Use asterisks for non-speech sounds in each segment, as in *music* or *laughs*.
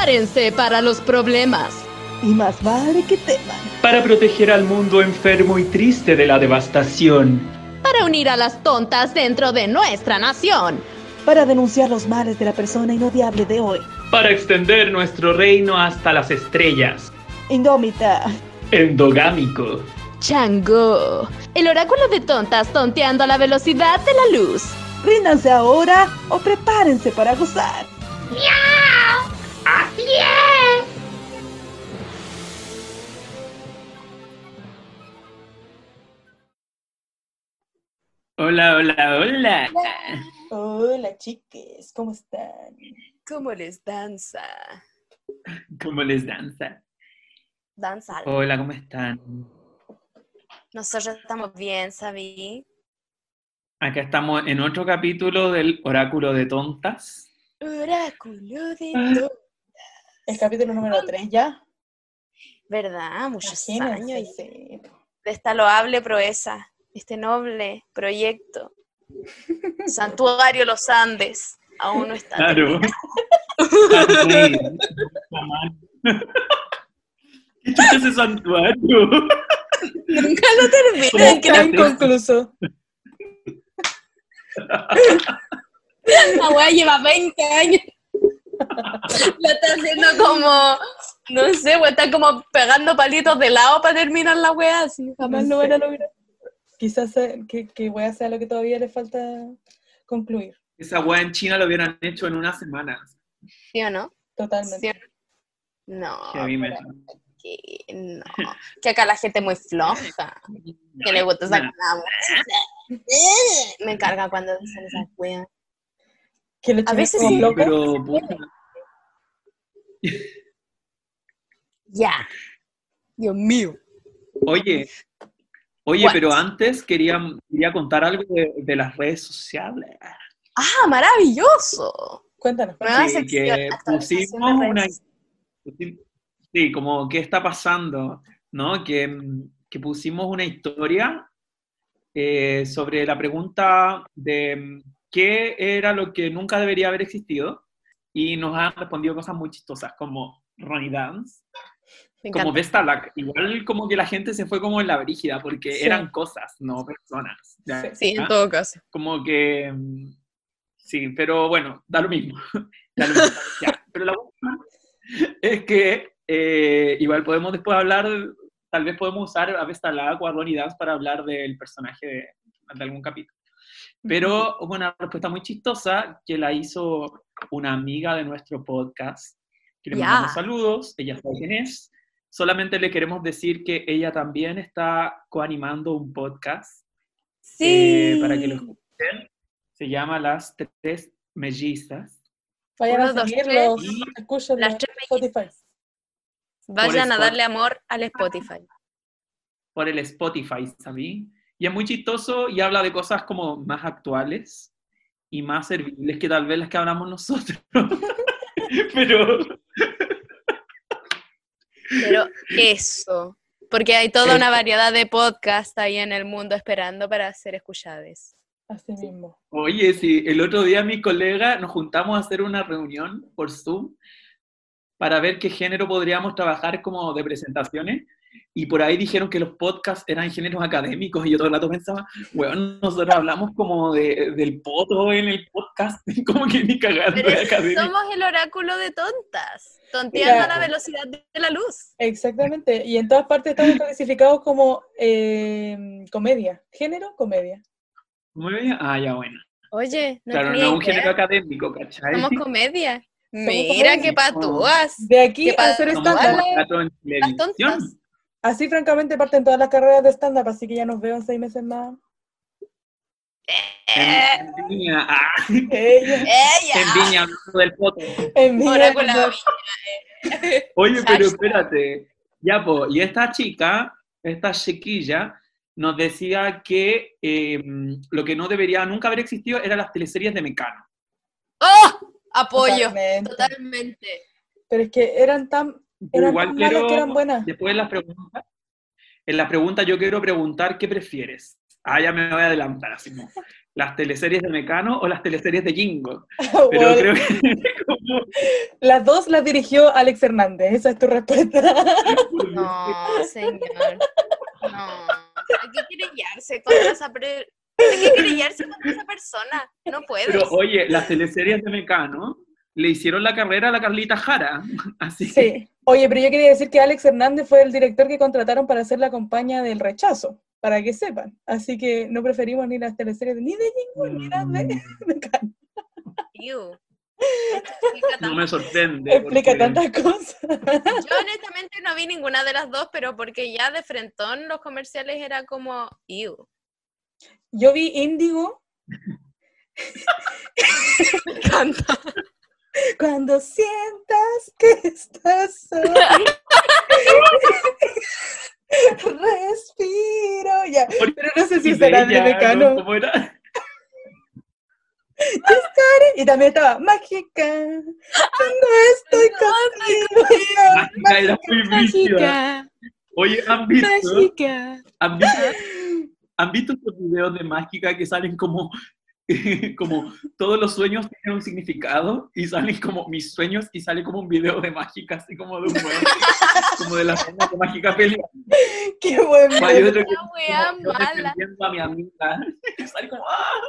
Prepárense para los problemas. Y más vale que teman. Para proteger al mundo enfermo y triste de la devastación. Para unir a las tontas dentro de nuestra nación. Para denunciar los males de la persona inodiable de hoy. Para extender nuestro reino hasta las estrellas. Indómita. Endogámico. Chango. El oráculo de tontas tonteando a la velocidad de la luz. Ríndanse ahora o prepárense para gozar. ¡Miau! ¡Así es! Hola, hola, hola. Hola, chiques, ¿cómo están? ¿Cómo les danza? ¿Cómo les danza? Danza. Hola, ¿cómo están? Nosotros estamos bien, ¿sabí? Acá estamos en otro capítulo del Oráculo de Tontas. Oráculo de Ah. El capítulo número 3 ya. ¿Verdad? Muchos Imagínense, años sí. de esta loable proeza, este noble proyecto. *laughs* Santuario Los Andes. Aún no está. Claro. *laughs* ¿Qué chucha es ese santuario? Nunca lo terminan. ¿Cómo que Está que- inconcluso. *laughs* La wea lleva 20 años. Lo está haciendo como, no sé, wea, está como pegando palitos de lado para terminar la wea, así jamás No lo van a lograr. Quizás sea- que, que voy a hacer lo que todavía le falta concluir. Esa weá en China lo hubieran hecho en una semana. ¿Sí o no? Totalmente. ¿Sí o no? No, Que a mí me- que no. Que acá la gente es muy floja. Que le gusta esa. Me carga cuando dicen esas weas. Que A veces sí, loca. Pero, *laughs* Ya. Dios mío. oye, oye, What? pero antes quería, quería contar algo de, de las redes sociales. ¡Ah, maravilloso! Cuéntanos. Sí, que pusimos una... Sí, como qué está pasando, ¿no? Que, que pusimos una historia eh, sobre la pregunta de qué era lo que nunca debería haber existido y nos han respondido cosas muy chistosas como Ronnie Dance, como. Vestalac. Igual como que la gente se fue como en la brígida porque Sí. eran cosas, no personas. ¿ya? Sí. En todo caso. como que mm, sí, pero bueno, da lo mismo. *laughs* Da lo mismo, ya. Pero la última es que eh, igual podemos después hablar, tal vez podemos usar a Vestalac o a Ronnie Dance para hablar del personaje de, de algún capítulo. Pero hubo una respuesta muy chistosa que la hizo una amiga de nuestro podcast, que le Ya. mandamos saludos, ella sabe quién es. Solamente le queremos decir que ella también está coanimando un podcast Sí. eh, para que lo escuchen. Se llama Las Tres Mellizas. Vayan Uno, a escúchenlos Las tres Spotify. Vayan a darle amor al Spotify. por el Spotify, ¿sabí? Y es muy chistoso y habla de cosas como más actuales y más servibles que tal vez las que hablamos nosotros. *laughs* Pero Pero eso. Porque hay toda una variedad de podcasts ahí en el mundo esperando para ser escuchados. Así mismo. Oye, sí, el otro día mi colega nos juntamos a hacer una reunión por Zoom para ver qué género podríamos trabajar como de presentaciones y por ahí dijeron que los podcasts eran géneros académicos y yo todo el rato pensaba, bueno, nosotros hablamos como de, del poto en el podcast, *laughs* como que ni cagando Pero de académico. somos el oráculo de tontas. Tonteando a la velocidad de la luz. Exactamente. Y en todas partes estamos clasificados como eh, comedia. Género, comedia. Muy bien, ah, ya bueno. Oye, no Claro, no es un género académico, ¿cachai? Somos comedia. Mira comedia. qué patúas. De aquí ¿Qué a hacer Las tontas. Así, francamente, parten todas las carreras de stand-up, así que ya nos veo en seis meses más. Eh, En, en Viña, ah, *laughs* Ella, ella. en Viña, del poto. en mi Oráculo de vida. Oye, pero espérate. Ya, po, y esta chica, esta chiquilla, nos decía que eh, lo que no debería nunca haber existido eran las teleseries de Mecano. ¡Oh! Apoyo. Totalmente. Totalmente. Pero es que eran tan, eran igual quiero, que eran buenas. después de las preguntas, en las preguntas yo quiero preguntar qué prefieres. Ah, ya me voy a adelantar así como, las teleseries de Mecano o las teleseries de Jingo. *laughs* Bueno, Pero creo que *laughs* como- Las dos las dirigió Alex Hernández, esa es tu respuesta. *laughs* No, señor. No. Hay que querellarse contra esa pre- Hay que querellarse contra esa persona. No puedes. Pero oye, las teleseries de Mecano le hicieron la carrera a la Carlita Jara. *laughs* Así que Sí. Oye, pero yo quería decir que Alex Hernández fue el director que contrataron para hacer la campaña del rechazo, para que sepan. Así que no preferimos ni las teleseries de- ni de ningún ni las de, mm, de *laughs* no me sorprende. Explica porque- tantas cosas. Yo honestamente no vi ninguna de las dos, pero porque ya de frentón los comerciales era como, ew. Yo vi Índigo *laughs* Me encanta. Cuando sientas que estás solo. Respiro. Ya. Pero no sé si será de Mecano. ¿no? ¿Cómo era? Y también estaba mágica. Cuando estoy contigo. no, Mágica era muy brígida. Oye, ¿han visto? mágica. ¿Han visto, ¿Han visto estos videos de mágica que salen como, *laughs* como todos los sueños tienen un significado y salen como mis sueños y sale como un video de mágica, así como de un hueón, *laughs* como de la forma de mágica pelea. *laughs* Qué buen como, yo mala. defendiendo a mi amiga. Y sale como, ¡ah!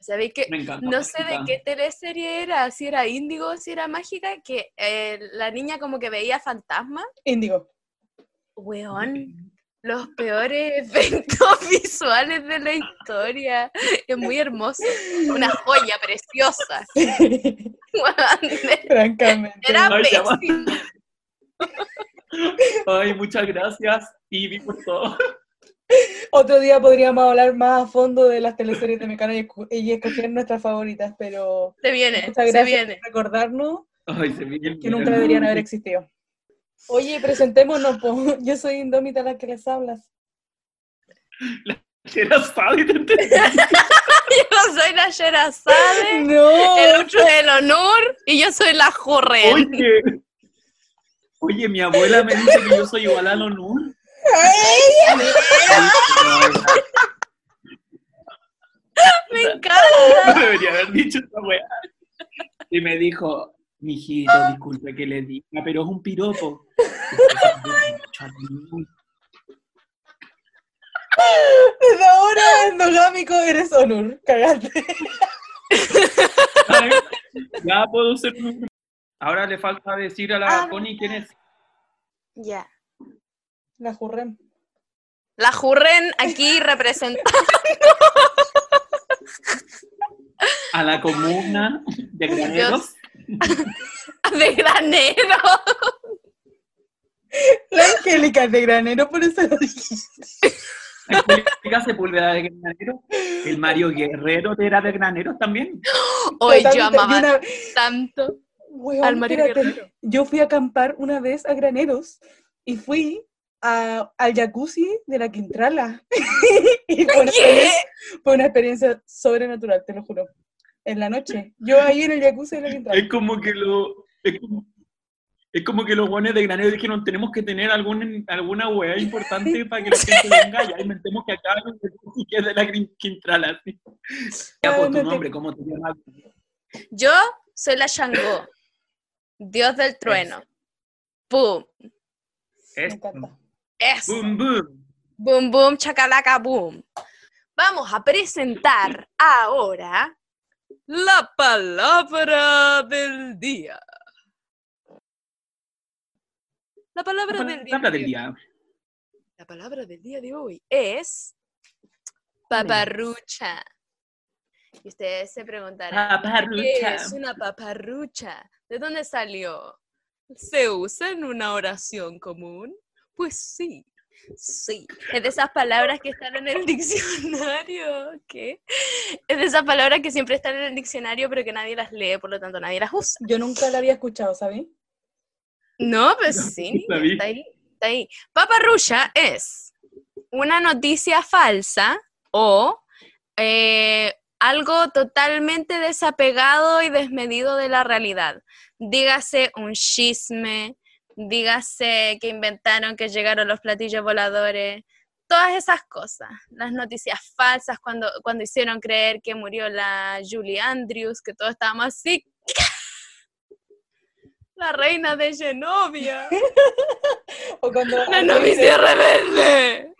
¿Sabéis que Me encanta. no sé de qué teleserie era, si era Índigo, si era Mágica, que eh, la niña como que veía fantasmas. Índigo. Weón, los peores *laughs* efectos visuales de la historia. Es muy hermoso. Una joya preciosa. *laughs* Francamente. Era Ay, muchas gracias. Y vimos todo. Otro día podríamos hablar más a fondo de las teleseries de Mecano y, y escoger nuestras favoritas, pero Se viene, muchas se gracias viene. por recordarnos Ay, se viene que nunca deberían haber existido. Oye, presentémonos, po. *laughs* yo soy Indómita la que les hablas. Era sádico, ¿te entendí? *laughs* Yo soy la Sherazade, No, el otro es el Honor y yo soy la Jorren. Oye, oye, mi abuela me dice que yo soy igual a Lonur. *laughs* Me encanta. No debería haber dicho esa weá. Y me dijo, mijito, disculpe que le diga, pero es un piropo. desde ahora endogámico eres Onur, cagaste. Ay, Ya puedo ser. Ahora le falta decir a la Ah, Connie quién es. Ya. La jurrem. La Jurren aquí representa. A la comuna de Graneros. *laughs* de granero. La Angélica es de granero, por eso lo dijiste. Angélica Sepúlveda de Granero. El Mario Guerrero era de Graneros también. *gasps* Hoy yo amaba una- tanto Weón, al Mario espérate. Guerrero. Yo fui a acampar una vez a Graneros y fui a- al jacuzzi de la Quintrala. *laughs* y fue una experiencia sobrenatural, te lo juro. En la noche. Yo ahí en el jacuzzi de la Quintrala. Es como que lo. Es como, es como que los buenos de Granero dijeron: tenemos que tener algún, alguna weá importante para que la gente venga. Ya inventemos que acá jacuzzi que es de la Quin- Quintrala. así. Ya, por tu Realmente. nombre, ¿cómo te llamas? Yo soy la Shango, dios del trueno. Boom. Me Es. encanta. Eso. Boom, boom. Boom, boom, chacalaca, boom. Vamos a presentar ahora la palabra del día. La palabra del día. Del. La palabra del día de hoy es paparrucha. Y ustedes se preguntarán, ¿qué es una paparrucha? ¿De dónde salió? ¿Se usa en una oración común? Pues sí, sí. Es de esas palabras que están en el *laughs* diccionario. ¿Qué? Es de esas palabras que siempre están en el diccionario, pero que nadie las lee, por lo tanto nadie las usa. Yo nunca la había escuchado, ¿sabes? No, pues No, sí, está ahí, está ahí. Paparrucha es una noticia falsa o eh, algo totalmente desapegado y desmedido de la realidad. Dígase un chisme, dígase que inventaron que llegaron los platillos voladores, todas esas cosas, las noticias falsas, cuando, cuando hicieron creer que murió la Julie Andrews, que todos estábamos así. *laughs* La reina de Genovia, *laughs* O cuando la novicia rebelde,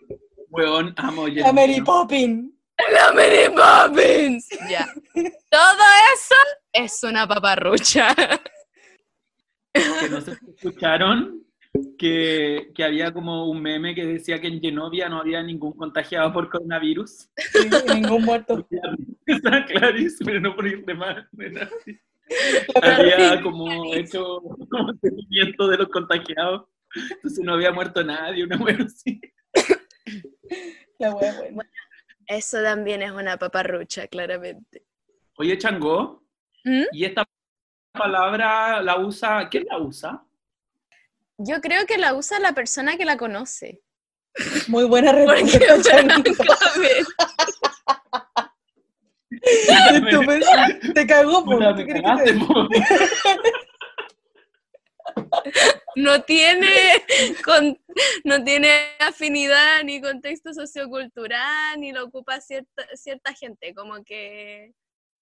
Weón, amo a Mary Poppins. la Mary Poppins. Ya. *laughs* Todo eso es una paparrucha. Que no sé si escucharon que, que había como un meme que decía que en Genovia no había ningún contagiado por coronavirus. Sí, ningún muerto. *laughs* Está clarísimo, no por ir de Había como hecho como seguimiento de los contagiados. Entonces no había muerto nadie, una wea así. La wea. Eso también es una paparrucha, claramente. Oye, Changó, ¿Mm? ¿y esta palabra la usa? ¿Quién la usa? Yo creo que la usa la persona que la conoce. Muy buena Porque respuesta, Estúpido. *laughs* Te cagó, po. Puta, ¿Qué me querés que cagaste, te- po. no tiene con- no tiene afinidad ni contexto sociocultural ni lo ocupa cierta cierta gente como que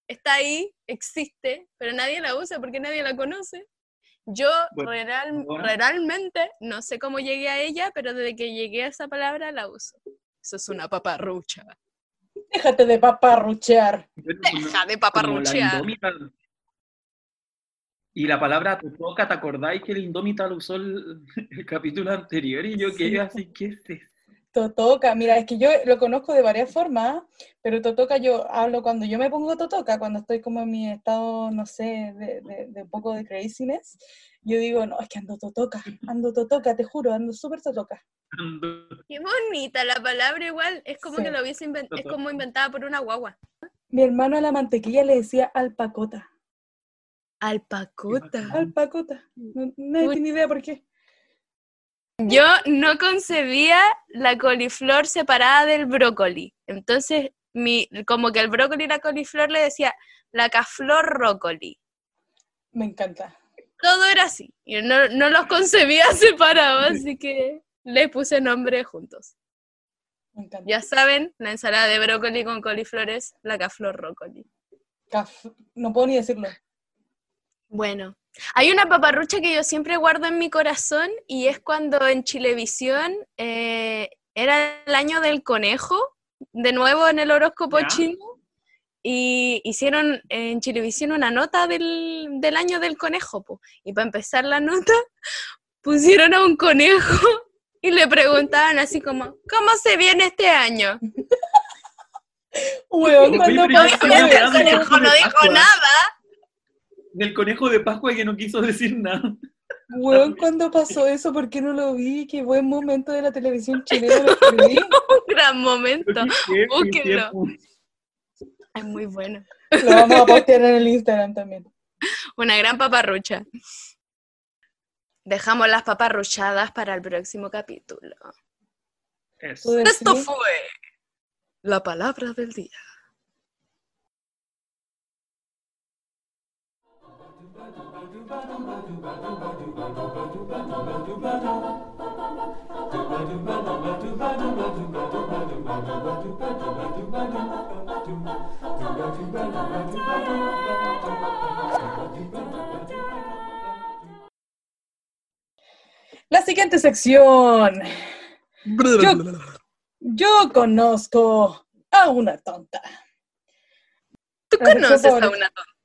está ahí existe pero nadie la usa porque nadie la conoce yo Bueno, real- realmente no sé cómo llegué a ella pero desde que llegué a esa palabra la uso eso es una paparrucha Déjate de paparruchear. Deja de la paparruchear. Y la palabra totoca, ¿te acordáis que el indómita lo usó el, el capítulo anterior? Y yo Sí. quedé así, ¿qué es esto? Totoca, mira, es que yo lo conozco de varias formas, pero Totoca yo hablo cuando yo me pongo Totoca, cuando estoy como en mi estado, no sé, de, de- de un poco de craziness, yo digo, no, es que ando Totoca, ando Totoca, te juro, ando súper Totoca. Qué bonita la palabra igual es como Sí. que lo hubiese inven- es como inventada por una guagua Mi hermano a la mantequilla le decía alpacota, alpacota alpacota, no, nadie Uy. tiene idea por qué. Yo no concebía la coliflor separada del brócoli. Entonces, mi, como que el brócoli y la coliflor le decía la caflor rócoli. Me encanta. Todo era así. Yo no, no los concebía *laughs* separados, así que le puse nombre juntos. Me encanta. Ya saben, la ensalada de brócoli con coliflor es la caflor rócoli. Caf- no puedo ni decirlo. Bueno, hay una paparrucha que yo siempre guardo en mi corazón y es cuando en Chilevisión eh, era el año del conejo, de nuevo en el horóscopo Ya. chino, y hicieron en Chilevisión una nota del, del año del conejo. po. Y para empezar la nota, *laughs* pusieron a un conejo *laughs* y le preguntaban así como, ¿cómo se viene este año? *laughs* Cuando el conejo no dijo nada. Del conejo de Pascua que no quiso decir nada. hueón, cuando pasó eso, ¿por qué no lo vi? Qué buen momento de la televisión chilena, lo. *laughs* Un gran momento. Búsquenlo. Es muy bueno. Lo vamos a postear en el Instagram también. Una gran paparrucha. Dejamos las paparruchadas para el próximo capítulo. Eso. ¿Tú Esto fue la palabra del día. La siguiente sección. Yo, yo conozco a una tonta. ¿Tú conoces a una tonta?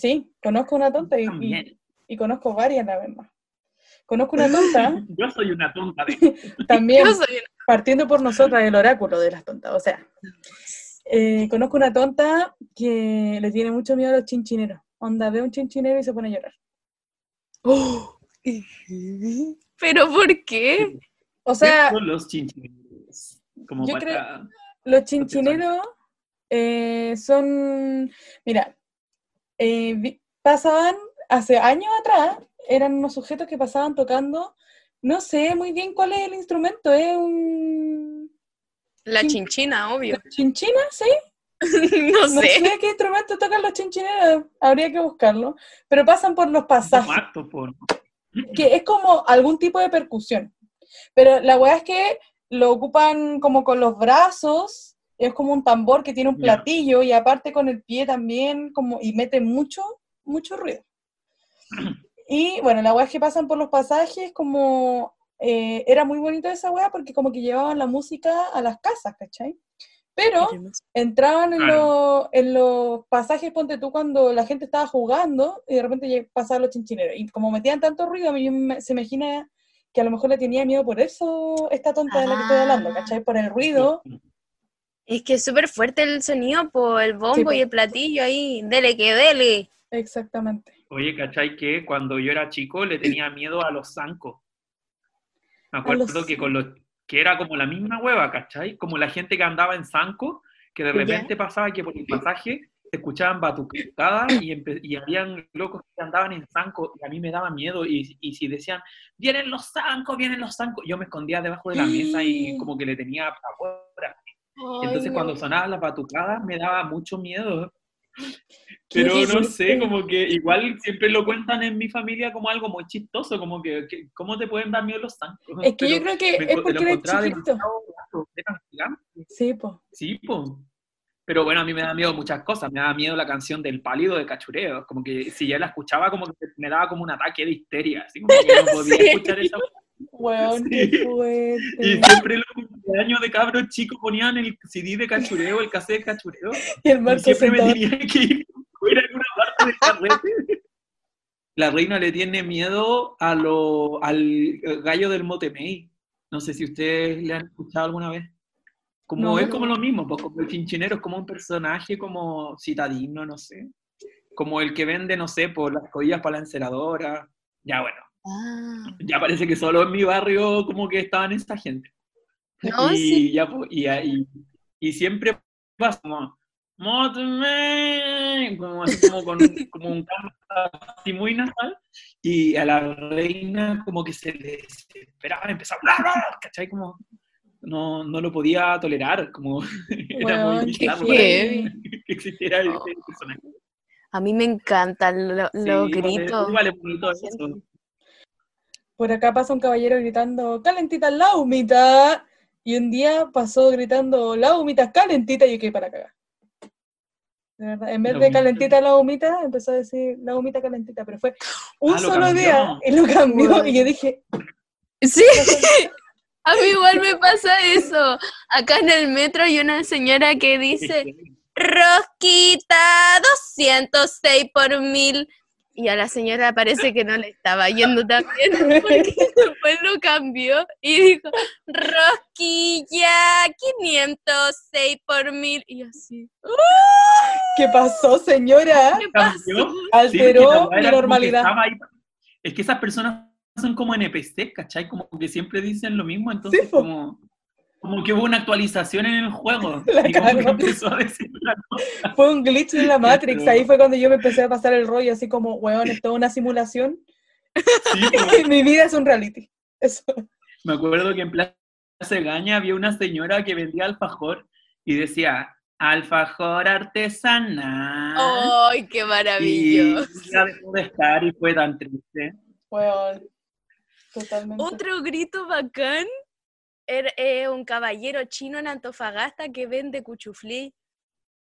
Sí, conozco una tonta y, y, También. y conozco varias la más. Conozco una tonta *laughs* Yo soy una tonta de *laughs* también, Yo soy una- partiendo por nosotras, el oráculo de las tontas. O sea, eh, conozco una tonta que le tiene mucho miedo a los chinchineros. Onda, ve un chinchinero y se pone a llorar. Oh. *laughs* ¿Pero por qué? O sea, son los chinchineros. Como yo para... Los chinchineros eh, son, mira, eh, pasaban hace años atrás, eran unos sujetos que pasaban tocando, no sé muy bien cuál es el instrumento, es un La Chin- chinchina, obvio. chinchina, ¿sí? *laughs* no No sé. sé qué instrumento tocan los chinchineros, habría que buscarlo, pero pasan por los pasajes, que es como algún tipo de percusión. Pero la weá es que lo ocupan como con los brazos, es como un tambor que tiene un platillo y aparte con el pie también, como, y mete mucho, mucho ruido. *clears throat* Y bueno, las weas que pasan por los pasajes, como eh, era muy bonito esa wea porque como que llevaban la música a las casas, ¿cachai? Pero entraban en, en los pasajes, ponte tú, cuando la gente estaba jugando y de repente pasaban los chinchineros. Y como metían tanto ruido, a mí me- se imagina que a lo mejor le tenía miedo por eso esta tonta de la que estoy hablando. ¿cachai? Por el ruido. Es que es súper fuerte el sonido, por el bombo y el platillo ahí. Dele que dele. Exactamente. Oye, ¿cachai? Que cuando yo era chico le tenía miedo a los zancos. Me acuerdo los que con los que era como la misma hueva, ¿cachai? Como la gente que andaba en zanco, que de Ya. repente pasaba que por el pasaje se escuchaban batucadas y, y habían locos que andaban en zanco y a mí me daba miedo y, y si decían, vienen los zancos, vienen los zancos, yo me escondía debajo de la mesa y como que le tenía pavor. Entonces cuando sonaban las batucadas me daba mucho miedo. *laughs* Pero no sé, como que igual siempre lo cuentan en mi familia como algo muy chistoso, como que, que- ¿cómo te pueden dar miedo los zancos? Es que yo Pero creo que me es lo porque eres eran gigantes. Sí, pues. Sí, pues. Pero bueno, a mí me da miedo muchas cosas. Me da miedo la canción del pálido de Cachureo. Como que si ya la escuchaba, como que me daba como un ataque de histeria. Así como que no podía *laughs* Sí. escuchar esa Weón, Sí. qué Y fuerte. siempre los cumpleaños de cabros chicos ponían el CD de Cachureo, el cassette de Cachureo. *laughs* Y el Y Marco siempre me sentado. tenía que ir fuera en una parte del carrete. *laughs* La reina le tiene miedo a lo, al gallo del Motemey. No sé si ustedes le han escuchado alguna vez. Como No, es no. como lo mismo, pues como el chinchinero es como un personaje como citadino, no sé. Como el que vende, no sé, por las colillas para la enceradora. Ya bueno, Ah. ya parece que solo en mi barrio como que estaban esa gente. No, y, sí. ya, y, y, y siempre pasa como, como así como con como un canto así muy nasal, y a la reina como que se desesperaba, empezaba a hablar, ¿cachai? Como no, no lo podía tolerar, como *laughs* era Weón, muy que existiera Oh. personaje. A mí me encantan lo- Sí, los igual es- gritos. bonito eso. Por acá pasa un caballero gritando, calentita la humita. Y un día pasó gritando, la humita calentita, y yo quedé para cagar. De verdad, en vez La de humita. calentita la humita, empezó a decir la humita calentita, pero fue un Ah, lo solo cambió. día y lo cambió. Bueno. Y yo dije, Sí, *laughs* a mí igual me pasa eso. Acá en el metro hay una señora que dice, *laughs* Rosquita, 206 por mil. Y a la señora parece que no le estaba yendo tan bien, *laughs* porque después lo cambió y dijo, Rosquilla, 506 por mil. Y así, ¿qué pasó, señora? ¿qué pasó? Alteró la que normalidad. Es que esas personas son como NPC, ¿cachai? Como que siempre dicen lo mismo, entonces Sí, como, como que hubo una actualización en el juego. *laughs* La y como que empezó a decir la cosa. Fue un glitch en la Matrix. Pero- Ahí fue cuando yo me empecé a pasar el rollo, así como, weón, es toda una simulación. Sí, *laughs* po. Mi vida es un reality. Eso. Me acuerdo que en Plaza Gaña había una señora que vendía alfajor y decía, alfajor artesanal. ¡Ay, qué y maravilloso! ya dejó de estar y fue tan triste. Weón. Totalmente. Otro grito bacán era eh, un caballero chino en Antofagasta que vende cuchuflí.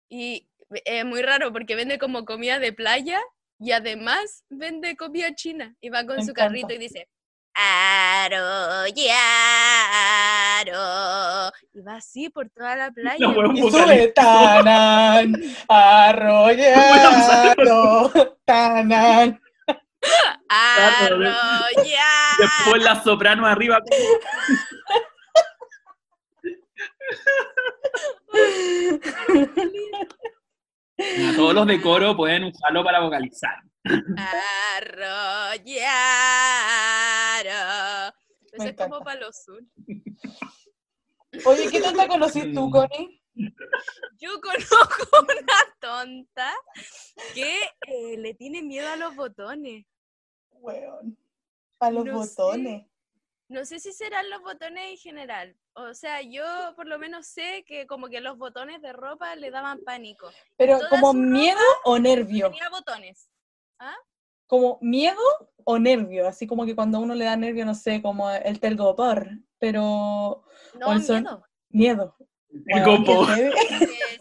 Y es muy raro porque vende como comida de playa y además vende comida china. Y va con Me su encanta. carrito y dice, Aro, aro. Y va así por toda la *laughs* playa. Un Y sube tanan, arrollado, *laughs* tanan. *laughs* Arrollado. Después la soprano arriba. *laughs* Todos los de coro pueden usarlo para vocalizar. Eso es como para los sur. Oye, ¿qué tonta *laughs* conocís tú, Connie? Yo conozco *laughs* una tonta que eh, le tiene miedo a los botones. Weón. A los No sé. botones. No sé si serán los botones en general. O sea, yo por lo menos sé que como que los botones de ropa le daban pánico. Pero como miedo o nervio. Tenía botones. Como miedo o nervio. Así como que cuando a uno le da nervio, no sé, como el telgopor. Pero No, Olson. miedo. Miedo. El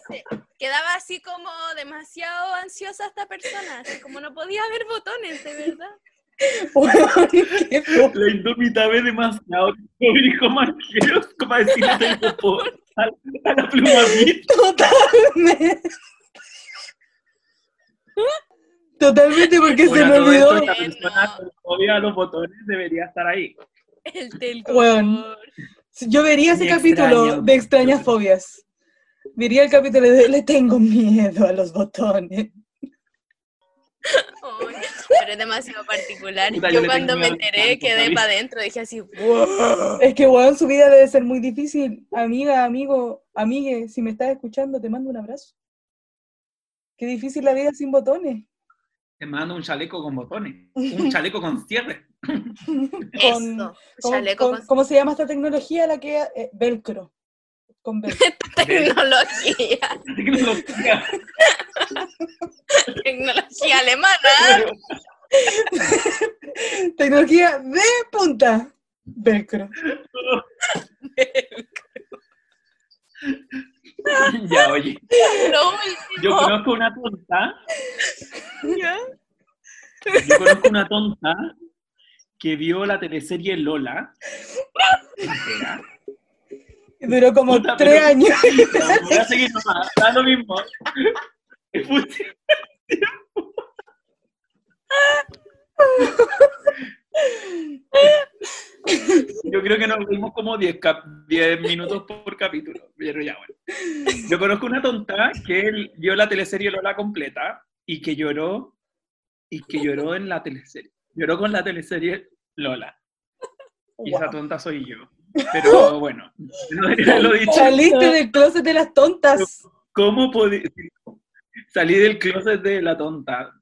se- quedaba así como demasiado ansiosa esta persona, así como no podía ver botones, de verdad. *laughs* La indomitable demasiado. Como dijo Marqueros, como decirle del copo a, a la pluma. Totalmente. Totalmente porque se Bueno, me todo esto, olvidó. esta persona con fobia a los botones debería estar ahí. El Weón. confort. Yo vería ese Me capítulo extraña. de extrañas fobias. Vería el capítulo de Le tengo miedo a los botones. Pero es demasiado particular. Puta, yo cuando me enteré quedé para adentro, dije así, Es que, weón, su vida debe ser muy difícil. Amiga, amigo, amigue, si me estás escuchando, te mando un abrazo. Qué difícil la vida sin botones. Te mando un chaleco con botones. Un *laughs* chaleco con cierre. eso, ¿Cómo, chaleco con cómo se llama esta tecnología? La que eh, velcro. Con *laughs* velcro. tecnología, *laughs* Tecnología. Tecnología alemana. *laughs* tecnología de punta. Velcro. *laughs* ya, oye. Lo Yo conozco una tonta. ¿ya? Yo conozco una tonta que vio la teleserie Lola. entera. Duró como Puta, tres pero- años. No, *laughs* voy a seguir nomás, da lo mismo. Tiempo. Yo creo que nos vimos como 10, cap- 10 minutos por capítulo, pero ya bueno. Yo conozco una tonta que él vio la teleserie Lola completa y que lloró, y que lloró en la teleserie. Lloró con la teleserie Lola. Y esa tonta soy yo. Pero bueno, *laughs* no haberlo dicho. Saliste del closet de las tontas. ¿Cómo podí- Salí del closet de la tonta.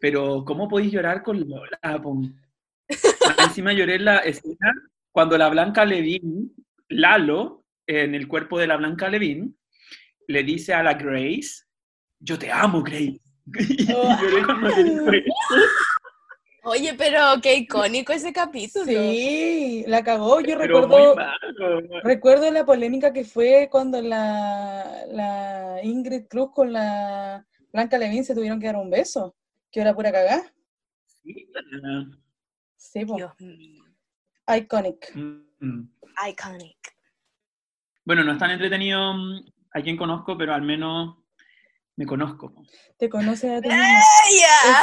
Pero, ¿cómo podéis llorar con Lola? Más Encima lloré en la escena cuando la Blanca Levin, Lalo, en el cuerpo de la Blanca Levin, le dice a la Grace, yo te amo, Grace. *laughs* Y lloré cuando le. Oye, pero qué icónico ese capítulo. Sí, la cagó. Yo Pero recuerdo, muy malo. recuerdo la polémica que fue cuando la, la Ingrid Cruz con la Blanca Levin se tuvieron que dar un beso. Que era pura cagá. Sí. Sí, mío. Iconic. Mm. Iconic. Bueno, no es tan entretenido mm, a quien conozco, pero al menos me conozco. Te conoces a ti mismo. ¡Ella!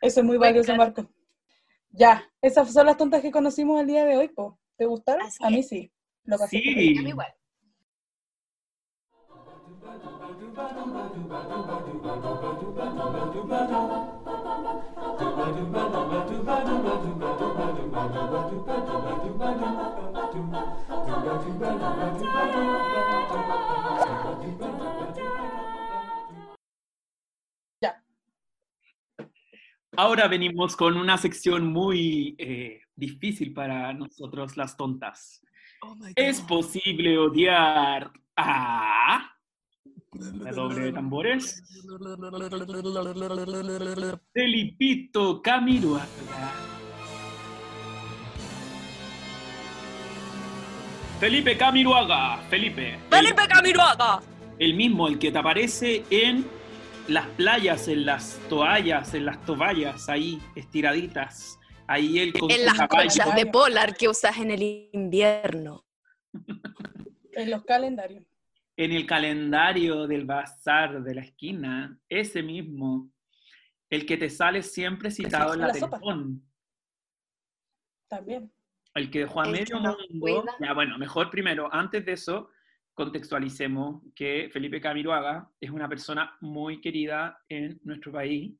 Eso, es muy Me valioso. Marco. Ya, esas son las tontas que conocimos el día de hoy, po. ¿Te gustaron? Así a mí es. sí. Lo pasé Sí. A mí igual. Ahora venimos con una sección muy eh, difícil para nosotros las tontas. Oh ¿Es posible odiar a... La doble de tambores. *laughs* Felipito Camiruaga. Felipe Camiruaga. Felipe. el- Felipe Camiroaga. El mismo, el que te aparece en las playas, en las toallas, en las toallas, ahí estiraditas. Ahí él con En las conchas de polar que usas en el invierno. *laughs* En los calendarios. en el calendario del bazar de la esquina, ese mismo, el que te sale siempre citado en la la También. El que dejó a El medio mundo. cuida. Ya, bueno, mejor primero, antes de eso, contextualicemos que Felipe Camiroaga es una persona muy querida en nuestro país,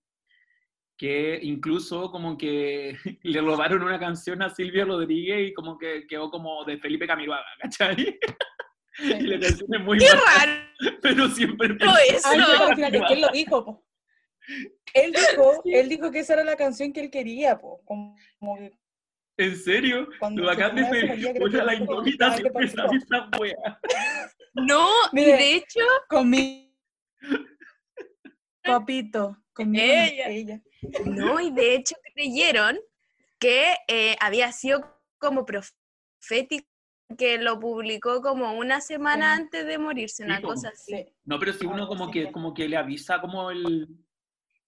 que incluso como que *laughs* le robaron una canción a Silvia Rodríguez y como que quedó como de Felipe Camiroaga, ¿cachai? *laughs* Y la canción es muy ¡Qué mala, raro *laughs* pero siempre eso! Ay, no, No. al final, es que él lo dijo, po. Él dijo, él dijo que esa era la canción que él quería, po. Como, como que ¿En serio? Cuando Lo bacán de oye, que la que siempre sabe esa wea. No, y Mire. de hecho, *laughs* con mi papito, con mi Ella. ella. no, y de hecho creyeron que eh, había sido como profético, que lo publicó como una semana Sí. antes de morirse, una Sí, cosa así. Sí. No, pero si uno Algo como que, como que le avisa como el...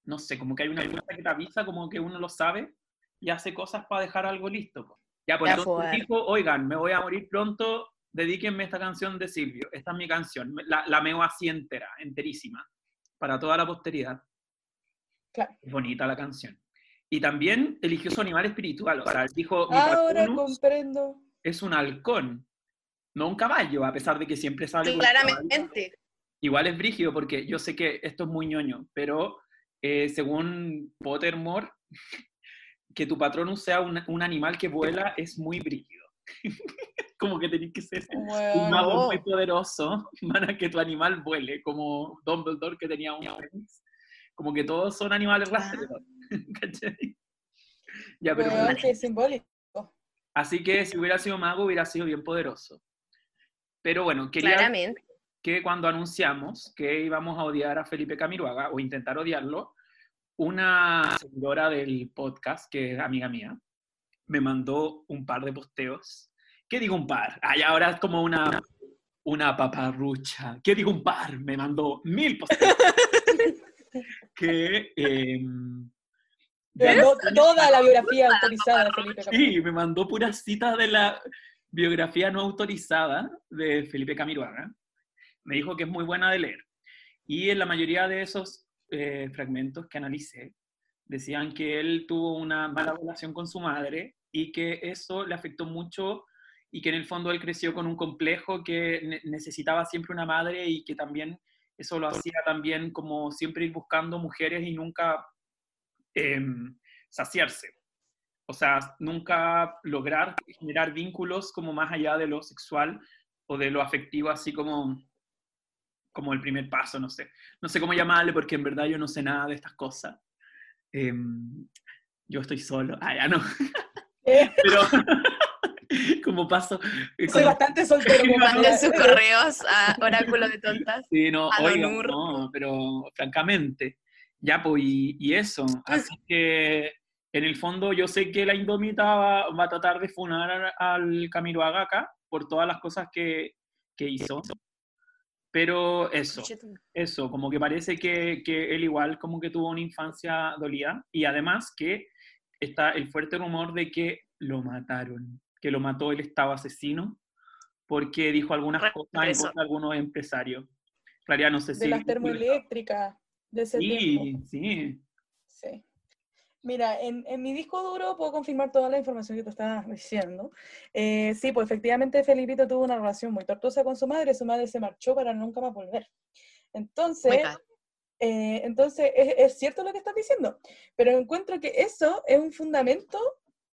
No sé, como que hay una cosa que te avisa, como que uno lo sabe y hace cosas para dejar algo listo. po. Ya, pues entonces fue. dijo, oigan, me voy a morir pronto, dedíquenme esta canción de Silvio. Esta es mi canción. La, la meo así entera, enterísima, para toda la posteridad. Claro. Es bonita la canción. Y también eligió su animal espiritual. O sea, dijo, Ahora comprendo. es un halcón, no un caballo, a pesar de que siempre sale caballo. Claramente. Igual es brígido porque yo sé que esto es muy ñoño, pero eh, según Pottermore, que tu patronus sea un, un animal que vuela es muy brígido. *laughs* como que tenés que ser un Bueno, mago muy poderoso *laughs* para que tu animal vuele, como Dumbledore que tenía un fénix. Como que todos son animales rastreros. *laughs* ¿cachai? ya, pero sí, es simbólico. Así que si hubiera sido mago, hubiera sido bien poderoso. Pero bueno, quería Claramente. que cuando anunciamos que íbamos a odiar a Felipe Camiruaga o intentar odiarlo, una seguidora del podcast, que es amiga mía, me mandó un par de posteos. ¿Qué digo un par? Ay, ahora es como una, una paparrucha. ¿Qué digo un par? Me mandó mil posteos. *laughs* que... ya- mandó toda la biografía autorizada de Felipe Camiroaga. Sí, me mandó puras citas de la biografía no autorizada de Felipe Camiroaga. Me dijo que es muy buena de leer. Y en la mayoría de esos eh, fragmentos que analicé, decían que él tuvo una mala relación con su madre y que eso le afectó mucho y que en el fondo él creció con un complejo que ne- necesitaba siempre una madre y que también eso lo hacía también como siempre ir buscando mujeres y nunca em, saciarse. O sea, nunca lograr generar vínculos como más allá de lo sexual o de lo afectivo, así como, como el primer paso, no sé. No sé cómo llamarle porque en verdad yo no sé nada de estas cosas. Em, yo estoy solo. Ah, ya no. *laughs* Eh, Pero *laughs* como paso... eh, soy como- bastante soltero. *laughs* como Manden sus correos a Oráculo de Tontas. Sí, no, a oiga, no, pero francamente, ya, pues, y, y eso. Así que, en el fondo, yo sé que la Indómita va, va a tratar de funar al, Camiroaga acá por todas las cosas que, que hizo. Pero eso, eso, como que parece que, que él igual como que tuvo una infancia dolida y además que está el fuerte rumor de que lo mataron, que lo mató el Estado asesino porque dijo algunas cosas en contra de algunos empresarios. Claria, no sé si... de las termoeléctricas de ese tiempo. Sí, sí. Mira, en, en mi disco duro puedo confirmar toda la información que tú estabas diciendo. Eh, sí, pues efectivamente Felipito tuvo una relación muy tortuosa con su madre, su madre se marchó para nunca más volver. Entonces, eh, entonces es, es cierto lo que estás diciendo, pero encuentro que eso es un fundamento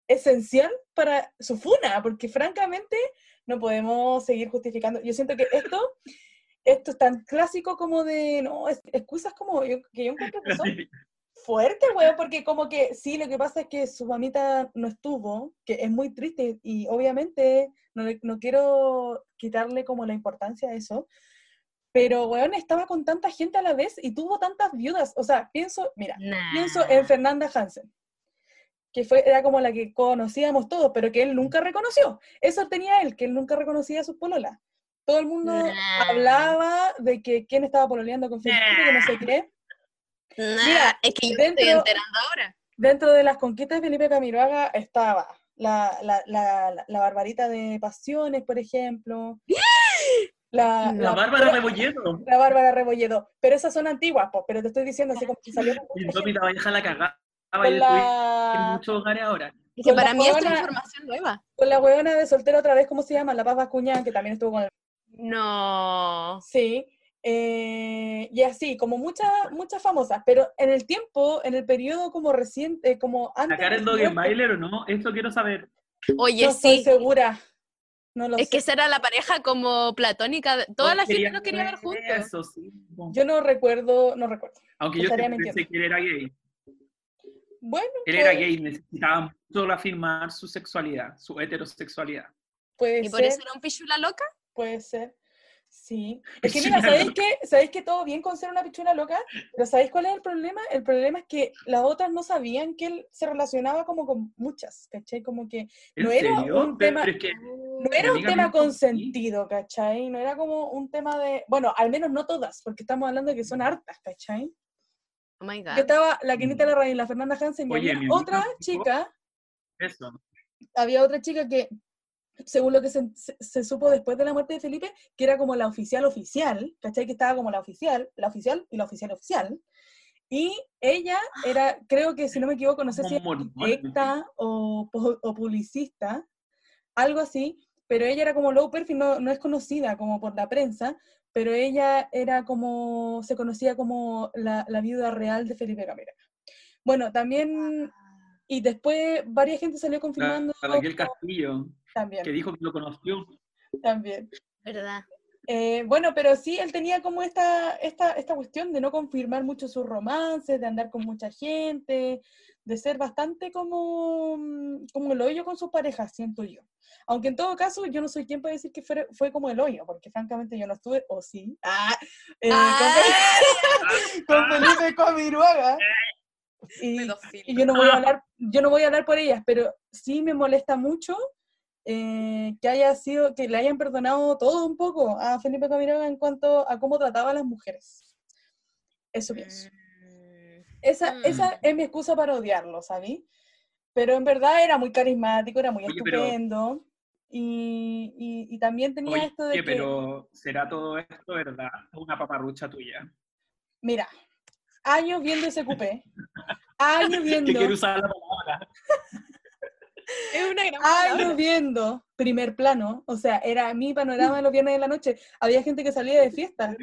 esencial para su funa, porque francamente no podemos seguir justificando. Yo siento que esto, esto es tan clásico como de, no, es- excusas como yo, que yo encuentro que son fuerte, weón, porque como que sí, lo que pasa es que su mamita no estuvo, que es muy triste y obviamente no, no quiero quitarle como la importancia a eso, pero weón estaba con tanta gente a la vez y tuvo tantas viudas, o sea, pienso, mira, pienso en Fernanda Hansen, que fue, era como la que conocíamos todos, pero que él nunca reconoció. Eso tenía él, que él nunca reconocía a sus pololas. Todo el mundo Nah. hablaba de que quién estaba pololeando con Felipe, que no sé qué. Nah, Mira, es que yo me estoy dentro- enterando ahora. Dentro de las conquistas de Felipe Camiroaga estaba la, la, la, la- la Barbarita de Pasiones, por ejemplo. La, La Bárbara Rebolledo. La Bárbara Rebolledo. Pero esas son antiguas, pues, pero te estoy diciendo así como que salió la cagada. con vaya a destruir en muchos hogares ahora. Es que con la para mí esto es información nueva. con la huevona de soltera otra vez, ¿cómo se llama? La Paz Bascuñán, que también estuvo con el... No. Sí. Eh, y así, como muchas muchas famosas, pero en el tiempo, en el periodo como reciente, como antes... ¿Sacar el su Doggen muerte, Bailer o no? Esto quiero saber. Oye, No estoy sí. segura. No lo Es sé. que esa era la pareja como platónica. Toda Todos la gente querían los quería ver juntos. Eso, sí. Yo no recuerdo, no recuerdo. Aunque yo pensé mintiendo. que él era gay. Bueno, Él era puede- gay, necesitaba solo afirmar su sexualidad, su heterosexualidad. puede Y por ser, eso era un pichula loca. puede ser. Sí. Es que mira, ¿sabéis que, ¿sabéis que todo bien con ser una pichula loca? Pero ¿sabéis cuál es el problema? El problema es que las otras no sabían que él se relacionaba como con muchas, ¿cachai? Como que ¿En no era serio? un Pero tema... es que No era un tema consentido, ¿cachai? No era como un tema de... Bueno, al menos no todas, porque estamos hablando de que son hartas, ¿cachai? Oh my Yo estaba la Quinita Larraín y la Fernanda Hansen y Oye, había otra chica, eso. había otra chica que, según lo que se, se- se supo después de la muerte de Felipe, que era como la oficial oficial, ¿cachai? Que estaba como la oficial, la oficial y la oficial oficial. Y ella era, creo que si no me equivoco, no sé si Como era arquitecta o, o publicista, algo así, pero ella era como low perfil, no, no es conocida como por la prensa, pero ella era como, se conocía como la, la viuda real de Felipe Camera. Bueno, también, y después varias gente salió confirmando la Raquel Castillo, también, que dijo que lo conoció. también. ¿Verdad? Eh, bueno, pero sí, él tenía como esta, esta, esta cuestión de no confirmar mucho sus romances, de andar con mucha gente, de ser bastante como, mm, como el hoyo con sus parejas, siento yo. Aunque en todo caso, yo no soy quien para decir que fue, fue como el hoyo, porque francamente yo no estuve, o sí, ah, eh, con, *laughs* con Felipe Comiruaga. Y, yo no voy a hablar, yo no voy a hablar por ellas, pero sí me molesta mucho eh, que haya sido, que le hayan perdonado todo un poco a Felipe Camiroga en cuanto a cómo trataba a las mujeres. Eso pienso. Mm, Esa, Mm. esa es mi excusa para odiarlo, ¿sabí? Pero en verdad era muy carismático, era muy Oye, pero- estupendo. Y, y- y también tenía Oye, esto de que, pero ¿será todo esto verdad? Una paparrucha tuya. mira, años viendo ese cupé, años Que viendo, quiero usar la palabra. *laughs* Es una gran años viendo primer plano, o sea, era mi panorama de los viernes de la noche. Había gente que salía de fiesta.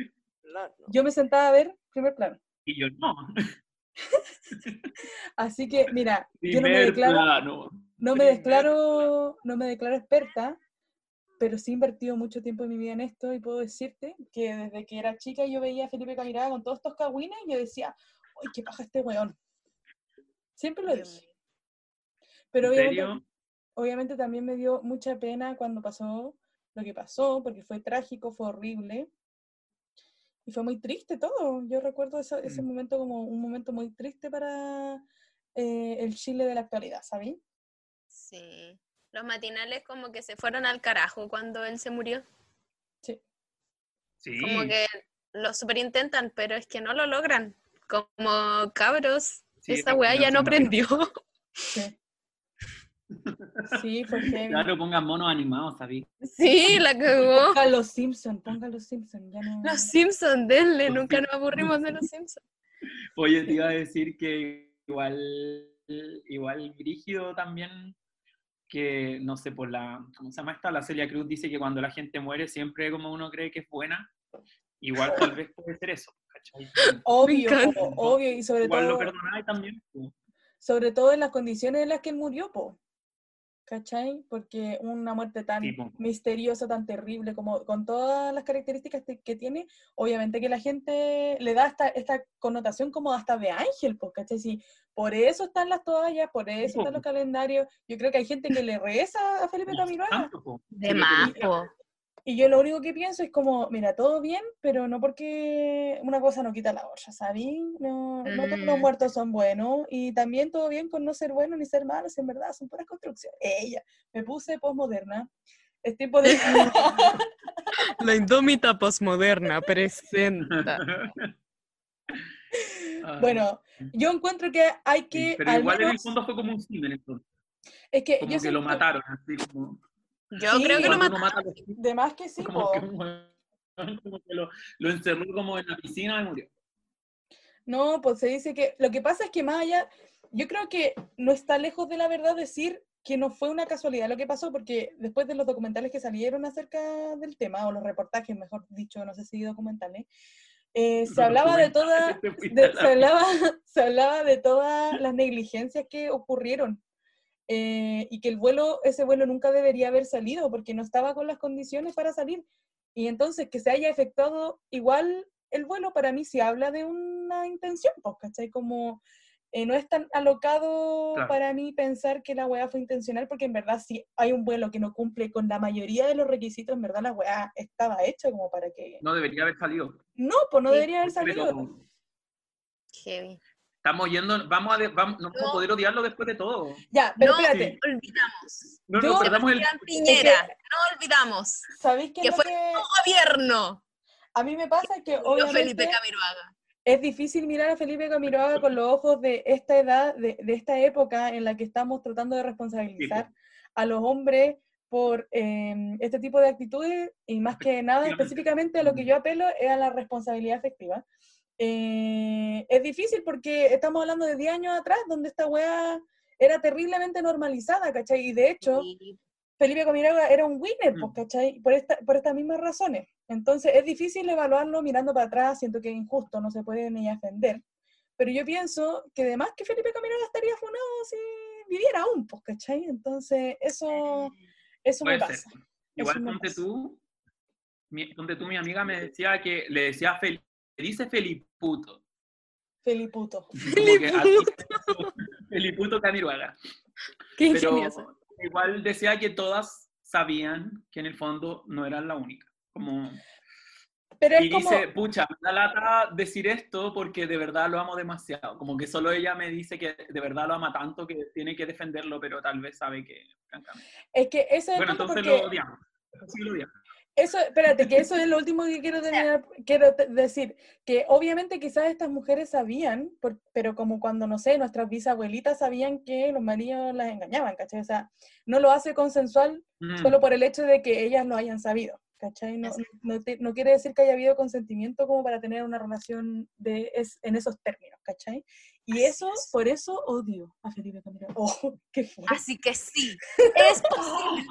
Yo me sentaba a ver primer plano. Y yo no. *laughs* Así que, mira, yo no me declaro, plano. no me declaro, no me declaro experta, pero sí he invertido mucho tiempo en mi vida en esto y puedo decirte que desde que era chica yo veía a Felipe Camirada con todos estos cagüines y yo decía, ¡ay, qué paja este weón! Siempre lo dije. Pero ¿En obviamente, obviamente también me dio mucha pena cuando pasó lo que pasó, porque fue trágico, fue horrible. Y fue muy triste todo. Yo recuerdo ese, ese Mm. momento como un momento muy triste para eh, el Chile de la actualidad, ¿sabí? Sí. Los matinales como que se fueron al carajo cuando él se murió. Sí. Sí. Como que lo superintentan, pero es que no lo logran. Como cabros, Sí, esa weá ya no prendió. Sí. *laughs* Sí, heavy. Claro, pongan monos animados, ¿sabí? Sí, la cagó. Ponga los Simpsons, ponga los Simpsons, ya no. Los Simpsons, denle, Los nunca nos aburrimos de los Simpsons. Oye, te iba a decir que igual, igual Brígido también, que no sé, por la, ¿cómo se llama esta? La Celia Cruz dice que cuando la gente muere siempre como uno cree que es buena, igual *laughs* tal vez puede ser eso, ¿cachai? Obvio, obvio, y sobre Igual lo todo, perdonáis también. sobre todo en las condiciones en las que él murió, po. ¿Cachai? Porque una muerte tan Sí, misteriosa, tan terrible, como con todas las características que- que tiene, obviamente que la gente le da esta, esta connotación como hasta de ángel, pues, ¿cachai? Sí, por eso están las toallas, por eso están los calendarios. Yo creo que hay gente que le reza a Felipe Camiroaga. De más. Y yo lo único que pienso es como, mira, todo bien, pero no porque una cosa no quita la otra, ¿sabes? No, no todos los Mm. muertos son buenos y también todo bien con no ser bueno ni ser malo, si en verdad son puras construcciones. Ella, me puse posmoderna. Es tipo de... *laughs* La indómita posmoderna presenta. *laughs* Ay, bueno, yo encuentro que hay sí, que... pero al igual en el menos- fondo fue como un crimen, entonces. es que Como yo que lo mataron, así como... Yo Sí, creo que lo mataron. mata los De más que sí, *laughs* como que como que lo, lo encerró como en la piscina y murió. No, pues se dice que lo que pasa es que más allá, yo creo que no está lejos de la verdad decir que no fue una casualidad lo que pasó, porque después de los documentales que salieron acerca del tema, o los reportajes, mejor dicho, no sé si documentales, eh, se hablaba de *laughs* toda, de- se, hablaba, *laughs* se hablaba de todas las negligencias que ocurrieron. eh, y que el vuelo, ese vuelo nunca debería haber salido porque no estaba con las condiciones para salir. Y entonces que se haya efectuado igual el vuelo para mí sí habla de una intención, pues, ¿cachai? Como eh, no es tan alocado Claro. para mí pensar que la weá fue intencional, porque en verdad si hay un vuelo que no cumple con la mayoría de los requisitos, en verdad la weá estaba hecha como para que... No debería haber salido. No, pues no Sí, debería haber Pero salido. Heavy. estamos yendo, vamos a, de- vamos, no vamos a No. poder odiarlo después de todo. Ya, pero no espérate, olvidamos. No Yo- nos perdamos el... Piñera, no olvidamos. ¿sabéis qué que lo fue que Gobierno. a mí me pasa? Que obviamente... Felipe Camiroaga. Es difícil mirar a Felipe Camiroaga con los ojos de esta edad, de, de esta época en la que estamos tratando de responsabilizar a los hombres por eh, este tipo de actitudes y más que nada específicamente a lo que yo apelo es a la responsabilidad efectiva. Eh, es difícil porque estamos hablando de 10 años atrás donde esta weá era terriblemente normalizada, ¿cachai? Y de hecho, Felipe Camiroaga era un winner, pues, Mm. ¿cachai? Por, esta, por estas mismas razones. Entonces es difícil evaluarlo mirando para atrás, siento que es injusto, no se puede ni ofender. Pero yo pienso que además que Felipe Camiroaga estaría funado si viviera aún, pues, ¿cachai? Entonces eso, eso me pasa. Igual ponte pasa. tú, mi, ponte tú, mi amiga me decía que le decía Fel- le dice Feliputo. Feliputo. Así- Feliputo *laughs* Camiroaga. Qué Pero ingenioso. Igual decía que todas sabían que en el fondo no eran la única. Como, Pero y como, dice, pucha, me da lata decir esto porque de verdad lo amo demasiado. Como que solo ella me dice que de verdad lo ama tanto que tiene que defenderlo, pero tal vez sabe que, francamente. es que ese es Bueno, entonces porque lo odiamos. Sí, lo odiamos. Eso, espérate, que eso es lo último que quiero, *laughs* terminar- quiero decir, que obviamente quizás estas mujeres sabían, por- pero como cuando, no sé, nuestras bisabuelitas sabían que los maridos las engañaban, ¿cachai? O sea, no lo hace consensual Mm. solo por el hecho de que ellas lo hayan sabido, ¿cachai? No, no, te- no quiere decir que haya habido consentimiento como para tener una relación de es, en esos términos, ¿cachai? Y Así eso, es. por eso odio a Felipe Camilo. Oh, qué fuerte. Así que sí, *laughs* es posible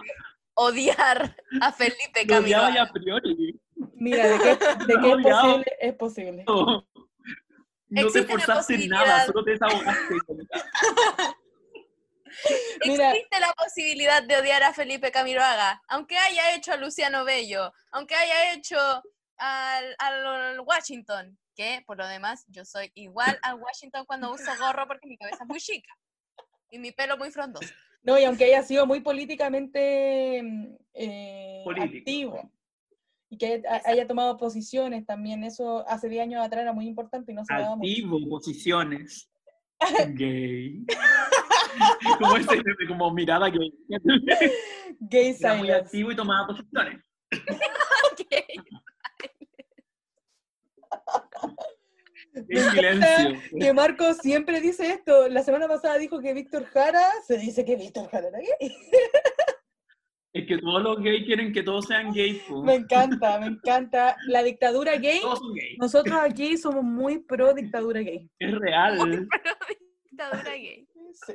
odiar a Felipe Lo odiaba a priori. Mira, de que *laughs* es posible, es posible. No, no te esforzaste en nada, solo te desahogaste. *laughs* Mira. Existe la posibilidad de odiar a Felipe Camiroaga, aunque haya hecho a Luciano Bello, aunque haya hecho al, al Washington, que por lo demás yo soy igual al Washington cuando uso gorro porque mi cabeza es muy chica y mi pelo muy frondoso. No, y aunque haya sido muy políticamente mm, eh, activo y que haya, haya tomado posiciones también, eso hace 10 años atrás era muy importante y no se daba mucho. Activo, posiciones. *laughs* Gay. *laughs* como ese como mirada gay. Gay Era muy activo y tomaba posiciones. *laughs* Me *laughs* En encanta silencio. Que Marco siempre dice esto. La semana pasada dijo que Víctor Jara, se dice que Víctor Jara era gay. *laughs* Es que todos los gays quieren que todos sean gays. Me encanta, me encanta. La dictadura gay, Todos son gays. nosotros aquí somos muy pro dictadura gay. Es real. Pero dictadura gay. Sí.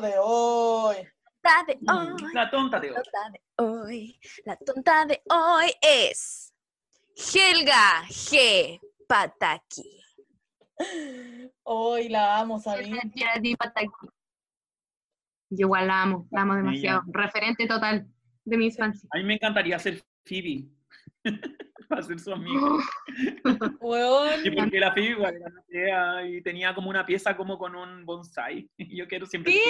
De hoy. La de hoy, La tonta de hoy. tonta de hoy, la tonta de hoy es Helga G. Pataki. Hoy la amo, Pataki. Yo igual la amo, la amo demasiado. Referente total de mi infancia. A mí me encantaría ser Phoebe. *laughs* Para ser su. *laughs* Weón, Y porque la Phoebe igual era y tenía como una pieza como con un bonsai. Y *laughs* yo quiero siempre Sí.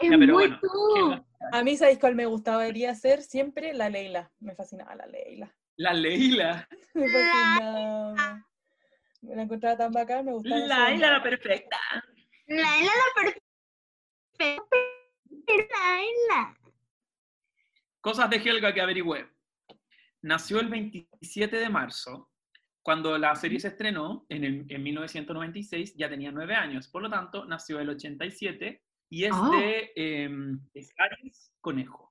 Es Ya, pero muy bueno, tú. a mí, ¿sabéis cuál me gustaría ser? Siempre la Leila. Me fascinaba la Leila. La Leila. Me fascinaba. Me la encontraba tan bacán, me gustaba. ese Laila la perfecta. Laila la perfecta. Laila. Cosas de Helga que averigüé. Nació el 27 de marzo. Cuando la serie se estrenó, en, el- en 1996, ya tenía nueve años. Por lo tanto, nació el 87 y es Ah. de em, es Aries Conejo.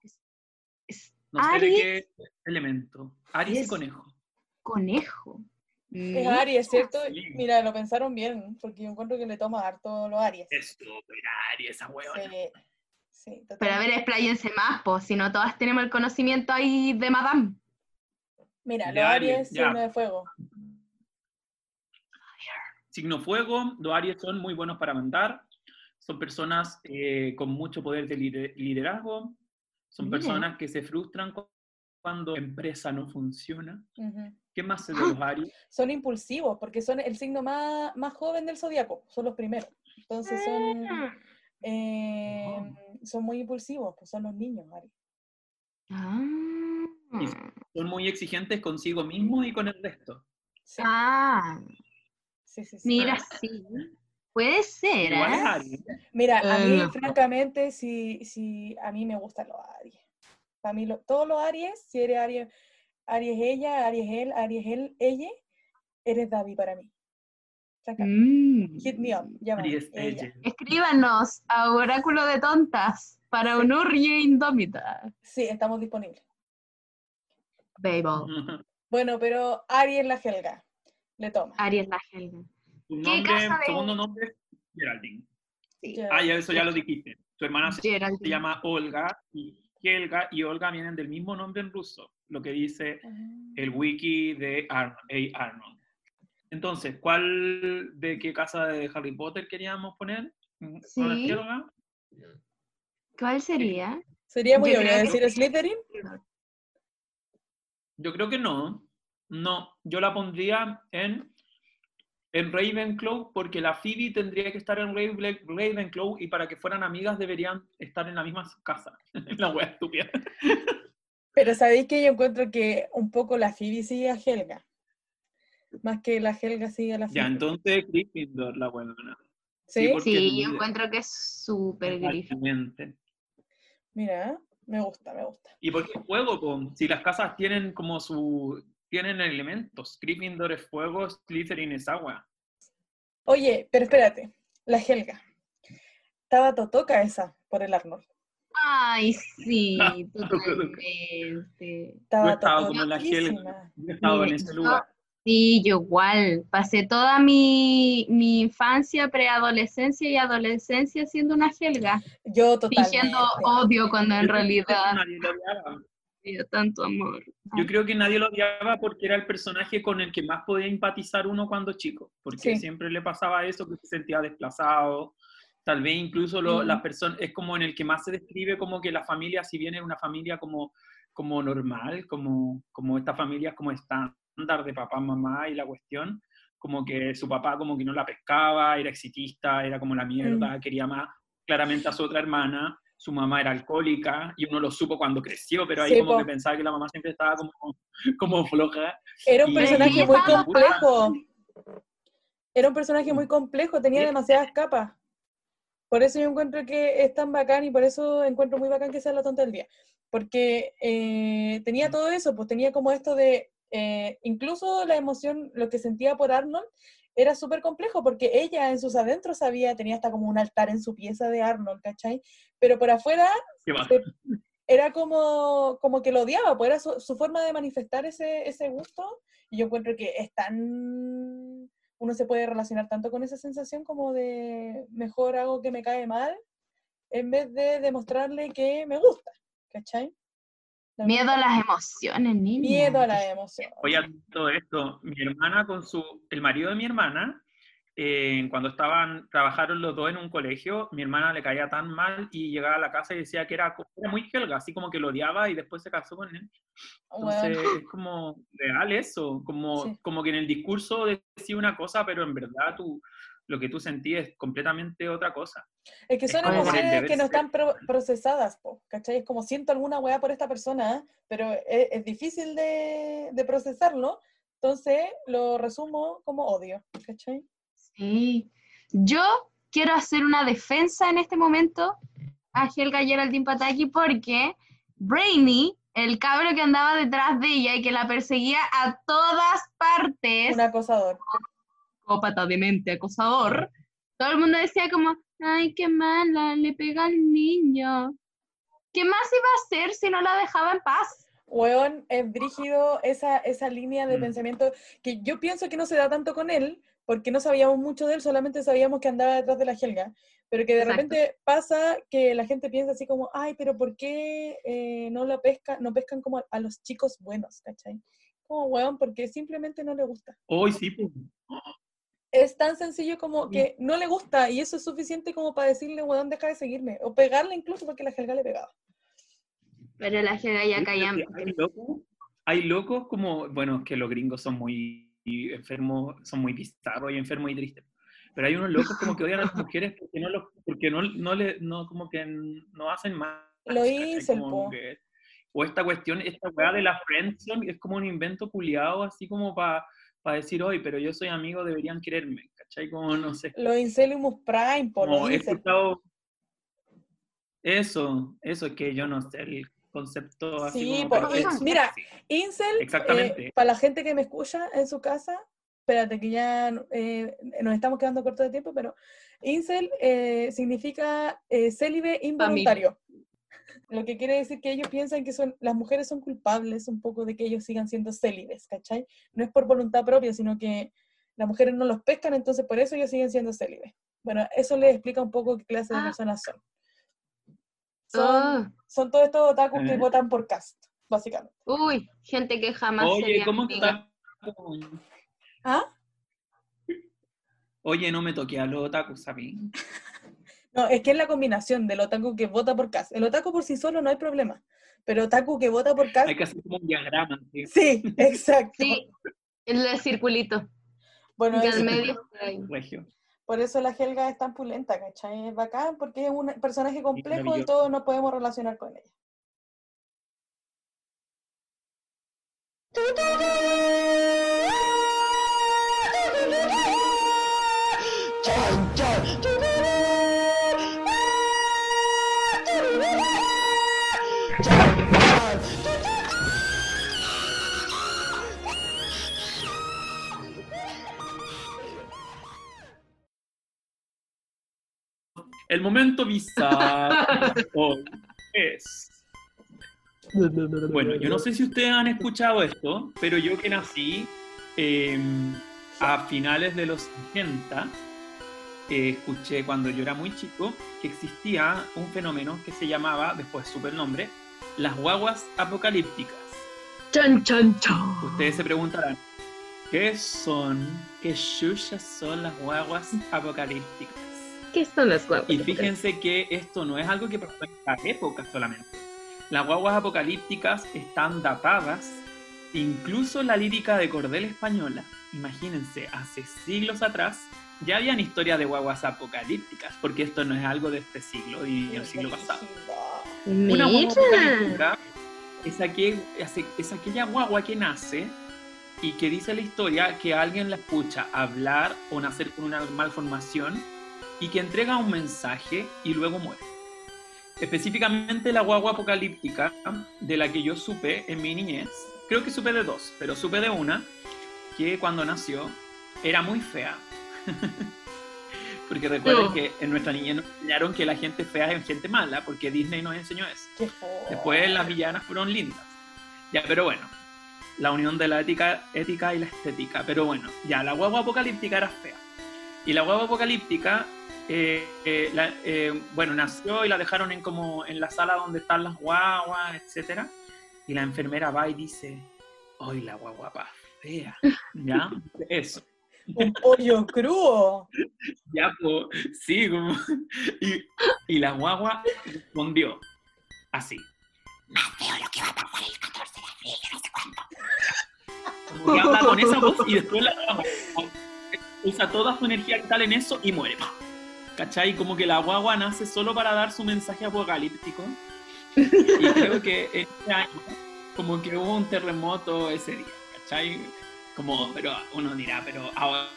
Es No sé de Aries qué elemento. Aries y Es- Conejo. conejo. Es Aries, ¿cierto? Sí. Mira, lo pensaron bien, porque yo encuentro que le toma harto los Aries. Es súper Aries esa huevona. Sí, Sí, Pero a ver, expláyense más, pues, si no todas tenemos el conocimiento ahí de Madame. Mira, los Aries, signo de fuego. Signo fuego, los Aries son muy buenos para mandar, son personas eh, con mucho poder de lider- liderazgo, son personas que se frustran cu- cuando la empresa no funciona. Ujú. ¿Qué más sé de los Aries? Son impulsivos porque son el signo más, más joven del zodiaco, son los primeros. Entonces son, eh, son muy impulsivos, pues son los niños, Aries. Ah. Son muy exigentes consigo mismos y con el resto. Sí, Ah, sí, sí, sí. mira, sí. Puede ser, Igual es ¿eh? Aries. Mira, a mí, francamente, sí, sí, a mí me gustan los Aries. Para mí, lo- todos los Aries, si eres Aries, Aries ella, Aries él, Aries él, ella, eres David para mí. Mm. Hit me up, llámame. Aries, ella. ella. Escríbanos a Oráculo de Tontas para un Urrie Indómita. Sí, estamos disponibles. Babel. *laughs* Bueno, pero Aries la Helga. Le toma. Aries la Helga. Tu ¿Qué nombre, casa de- segundo nombre es Geraldine. Sí. Ya. Ah, ya eso ya lo dijiste. Tu hermana se, Geraldine. se llama Olga y Helga y Olga vienen del mismo nombre en ruso, lo que dice Ah. el wiki de Arnold, A. Arnold. Entonces, ¿cuál de qué casa de Harry Potter queríamos poner? ¿Una Sí. Helga? ¿Cuál sería? Sería muy obvio creo que decir sí. Slytherin. Yo creo que no. No, yo la pondría en, en Ravenclaw porque la Phoebe tendría que estar en Raven- Ravenclaw y para que fueran amigas deberían estar en la misma casa. *laughs* la wea estúpida. Pero sabéis que yo encuentro que un poco la Phoebe sigue a Helga. Más que la Helga sigue a la Phoebe. Ya, entonces Gryffindor la buena. ¿Sí? Sí, líder. yo encuentro que es súper. Exactamente. Mira, me gusta, me gusta. ¿Y por qué fuego? po? Si las casas tienen como su... tienen elementos. Gryffindor es fuego, Slytherin es agua. Oye, pero espérate. La Helga. Estaba Totoca esa por el Arnold. Ay, sí, *laughs* totalmente. Estaba Yo estaba como la. Helga. Yo he estado en ese yo- lugar. Sí, yo igual. Pasé toda mi, mi infancia, preadolescencia y adolescencia siendo una Helga, Yo totalmente. fingiendo odio cuando en Yo creo que realidad nadie lo odiaba. había tanto amor. Yo creo que nadie lo odiaba porque era el personaje con el que más podía empatizar uno cuando chico, porque Sí. siempre le pasaba eso, que se sentía desplazado, tal vez incluso lo- Mm. las personas, es como en el que más se describe como que la familia, si bien era una familia como, como normal, como, como esta familia como estándar de papá, mamá y la cuestión, como que su papá como que no la pescaba, era exitista, era como la mierda, quería más claramente a su otra hermana, su mamá era alcohólica y uno lo supo cuando creció, pero ahí Sí, como po. que pensaba que la mamá siempre estaba como, como floja. Era un Y- personaje y muy complejo. Era un personaje muy complejo, tenía Sí. demasiadas capas. Por eso yo encuentro que es tan bacán y por eso encuentro muy bacán que sea la tonta del día. Porque eh, tenía todo eso, pues tenía como esto de, eh, incluso la emoción, lo que sentía por Arnold, era súper complejo porque ella en sus adentros sabía, tenía hasta como un altar en su pieza de Arnold, ¿cachai? Pero por afuera se- era como, como que lo odiaba, pues era su, su forma de manifestar ese, ese gusto. Y yo encuentro que es tan. Uno se puede relacionar tanto con esa sensación como de mejor hago que me cae mal, en vez de demostrarle que me gusta. ¿Cachai? La Miedo a las emociones, niña. Miedo a la emoción. Oye, todo esto, mi hermana con su, el marido de mi hermana, eh, cuando estaban, trabajaron los dos en un colegio, mi hermana le caía tan mal y llegaba a la casa y decía que era, era muy helga, así como que lo odiaba y después se casó con él. Entonces Weón, es como real eso, como, Sí. como que en el discurso decía una cosa, pero en verdad tú, lo que tú sentías es completamente otra cosa. Es que son el emociones que no están pro- procesadas, po, ¿cachai? Es como siento alguna weá por esta persona, pero es, es difícil de, de procesarlo, entonces lo resumo como odio, ¿cachai? Sí. Yo quiero hacer una defensa en este momento a Helga Geraldine Pataki porque Brainy, el cabro que andaba detrás de ella y que la perseguía a todas partes, Un acosador. psicópata demente acosador, todo el mundo decía como, ay, qué mala, le pega al niño. ¿Qué más iba a hacer si no la dejaba en paz? Weón, es brígido esa, esa línea de Mm. pensamiento que yo pienso que no se da tanto con él, porque no sabíamos mucho de él, solamente sabíamos que andaba detrás de la Helga, pero que de Exacto. repente pasa que la gente piensa así como, ay, pero ¿por qué eh, no lo pesca, no pescan como a los chicos buenos, ¿cachai? Como, weón, porque simplemente no le gusta. Hoy sí, pues. Es tan sencillo como Sí. que no le gusta y eso es suficiente como para decirle, weón, deja de seguirme, o pegarle incluso porque la Helga le pegaba. Pero la Helga ya caía. Hay locos, hay locos como, bueno, que los gringos son muy enfermos, son muy bizarros y enfermos y tristes. Pero hay unos locos como que odian a las mujeres porque no, los, porque no, no, le, no como que no hacen más. Lo hice, o esta cuestión, esta weá de la friendzone es como un invento culiado, así como para decir, hoy, pero yo soy amigo, deberían quererme, ¿cachai? Como, no sé. Los Incelimus Prime, por los he escuchado eso, eso es que yo no sé, el concepto así Sí, como, mira, sí. Incel, Exactamente. eh, para la gente que me escucha en su casa, espérate que ya eh, nos estamos quedando cortos de tiempo, pero Incel eh, significa eh, célibe involuntario. Lo que quiere decir que ellos piensan que son, las mujeres son culpables un poco de que ellos sigan siendo célibes, ¿cachai? No es por voluntad propia, sino que las mujeres no los pescan, entonces por eso ellos siguen siendo célibes. Bueno, eso les explica un poco qué clase de Ah. personas son. Son, Oh, son todos estos otakus que votan por cast, básicamente. uy, gente que jamás Oye, sería ¿cómo amiga. está? ¿Ah? Oye, no me toqué a los otakus a mí. *laughs* No, es que es la combinación del otaku que vota por cast. El otaku por sí solo no hay problema, pero otaku que vota por cast, Hay que hacer como un diagrama. ¿sí? sí, exacto. Sí, el circulito. Bueno, al medio. Regio. Por eso la Helga es tan pulenta, ¿cachai? Es bacán porque es un personaje complejo y todos nos podemos relacionar con ella. Momento bizarro *laughs* hoy es. Bueno, yo no sé si ustedes han escuchado esto, pero yo que nací eh, a finales de los 80, eh, escuché cuando yo era muy chico que existía un fenómeno que se llamaba, después supe el nombre, las guaguas apocalípticas. Chan, chan, chan. Ustedes se preguntarán, ¿qué son, qué chuchas son las guaguas apocalípticas? ¿Qué son las guapas? Y fíjense que esto no es algo que pasó en esta época solamente. Las guaguas apocalípticas están datadas, incluso la lírica de Cordel Española. Imagínense, hace siglos atrás ya habían historias de guaguas apocalípticas, porque esto no es algo de este siglo y el siglo pasado. Una guagua apocalíptica es, aquel- es- es aquella guagua que nace y que dice la historia que alguien la escucha hablar o nacer con una malformación y que entrega un mensaje y luego muere. Específicamente la guagua apocalíptica de la que yo supe en mi niñez, creo que supe de dos, pero supe de una que cuando nació era muy fea. *laughs* porque recuerden No. que en nuestra niñez nos enseñaron que la gente fea es gente mala, porque Disney nos enseñó eso. Qué Después las villanas fueron lindas. Ya, pero bueno, la unión de la ética, ética y la estética. Pero bueno, ya, la guagua apocalíptica era fea. Y la guagua apocalíptica, eh, eh, la- eh, bueno, nació y la dejaron en como en la sala donde están las guaguas, etcétera. Y la enfermera va y dice, ¡ay, la guagua pa' fea! *laughs* ¿Ya? Eso. Un pollo crudo. *laughs* Ya, pues, sí, como... Y, y la guagua respondió así. Más feo lo que va a pasar el 14 de abril, no sé cuándo. Como que habla con esa voz y después la usa toda su energía vital en eso y muere. ¡pam! ¿Cachai? Como que la guagua nace solo para dar su mensaje apocalíptico. *laughs* Y creo que ese año, como que hubo un terremoto ese día, ¿cachai? Como, pero uno dirá, pero ahora,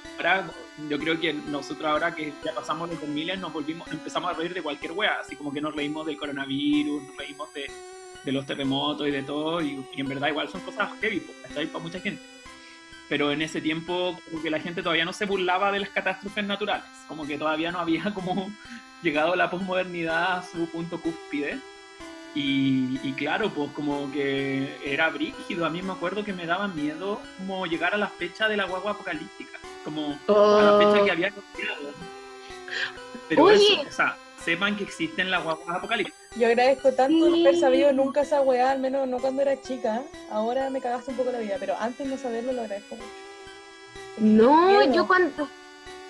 yo creo que nosotros ahora que ya pasamos los 2000 nos volvimos, empezamos a reír de cualquier wea, así como que nos reímos del coronavirus, nos reímos de, de los terremotos y de todo, y, y en verdad igual son cosas heavy, ¿cachai? Para mucha gente. Pero en ese tiempo, como que la gente todavía no se burlaba de las catástrofes naturales, como que todavía no había como llegado la posmodernidad a su punto cúspide. Y, y claro, pues como que era brígido. A mí me acuerdo que me daba miedo como llegar a la fecha de la guagua apocalíptica. como a la fecha Oh. que había copiado. Pero Oye. eso, o sea, sepan que existen las guaguas apocalípticas. Yo agradezco tanto no Sí. haber sabido nunca esa weá, al menos no cuando era chica. Ahora me cagaste un poco la vida, pero antes no saberlo lo agradezco mucho. No, yo cuando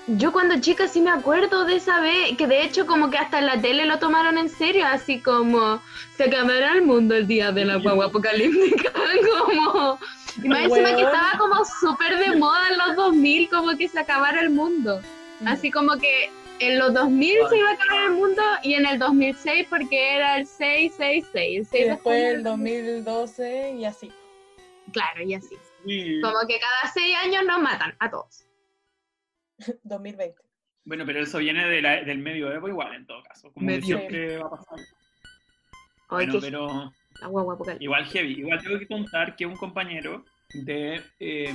yo cuando chica sí me acuerdo de esa vez, que de hecho como que hasta en la tele lo tomaron en serio, así como se acabará el mundo el día de la guagua apocalíptica, *laughs* como y más encima que estaba como súper de moda en los 2000, como que se acabara el mundo, Mm. así como que en los 2000 se iba a acabar el mundo y en el 2006 porque era el 666, el 6 Y de después el 2012 y así. Claro, y así. Sí. Como que cada 6 años nos matan a todos. *laughs* 2020. Bueno, pero eso viene de la- del medioevo igual en todo caso. Como que siempre va a pasar. Ay, Bueno, pero la guagua apocalíptica. igual heavy. Igual tengo que contar que un compañero de eh,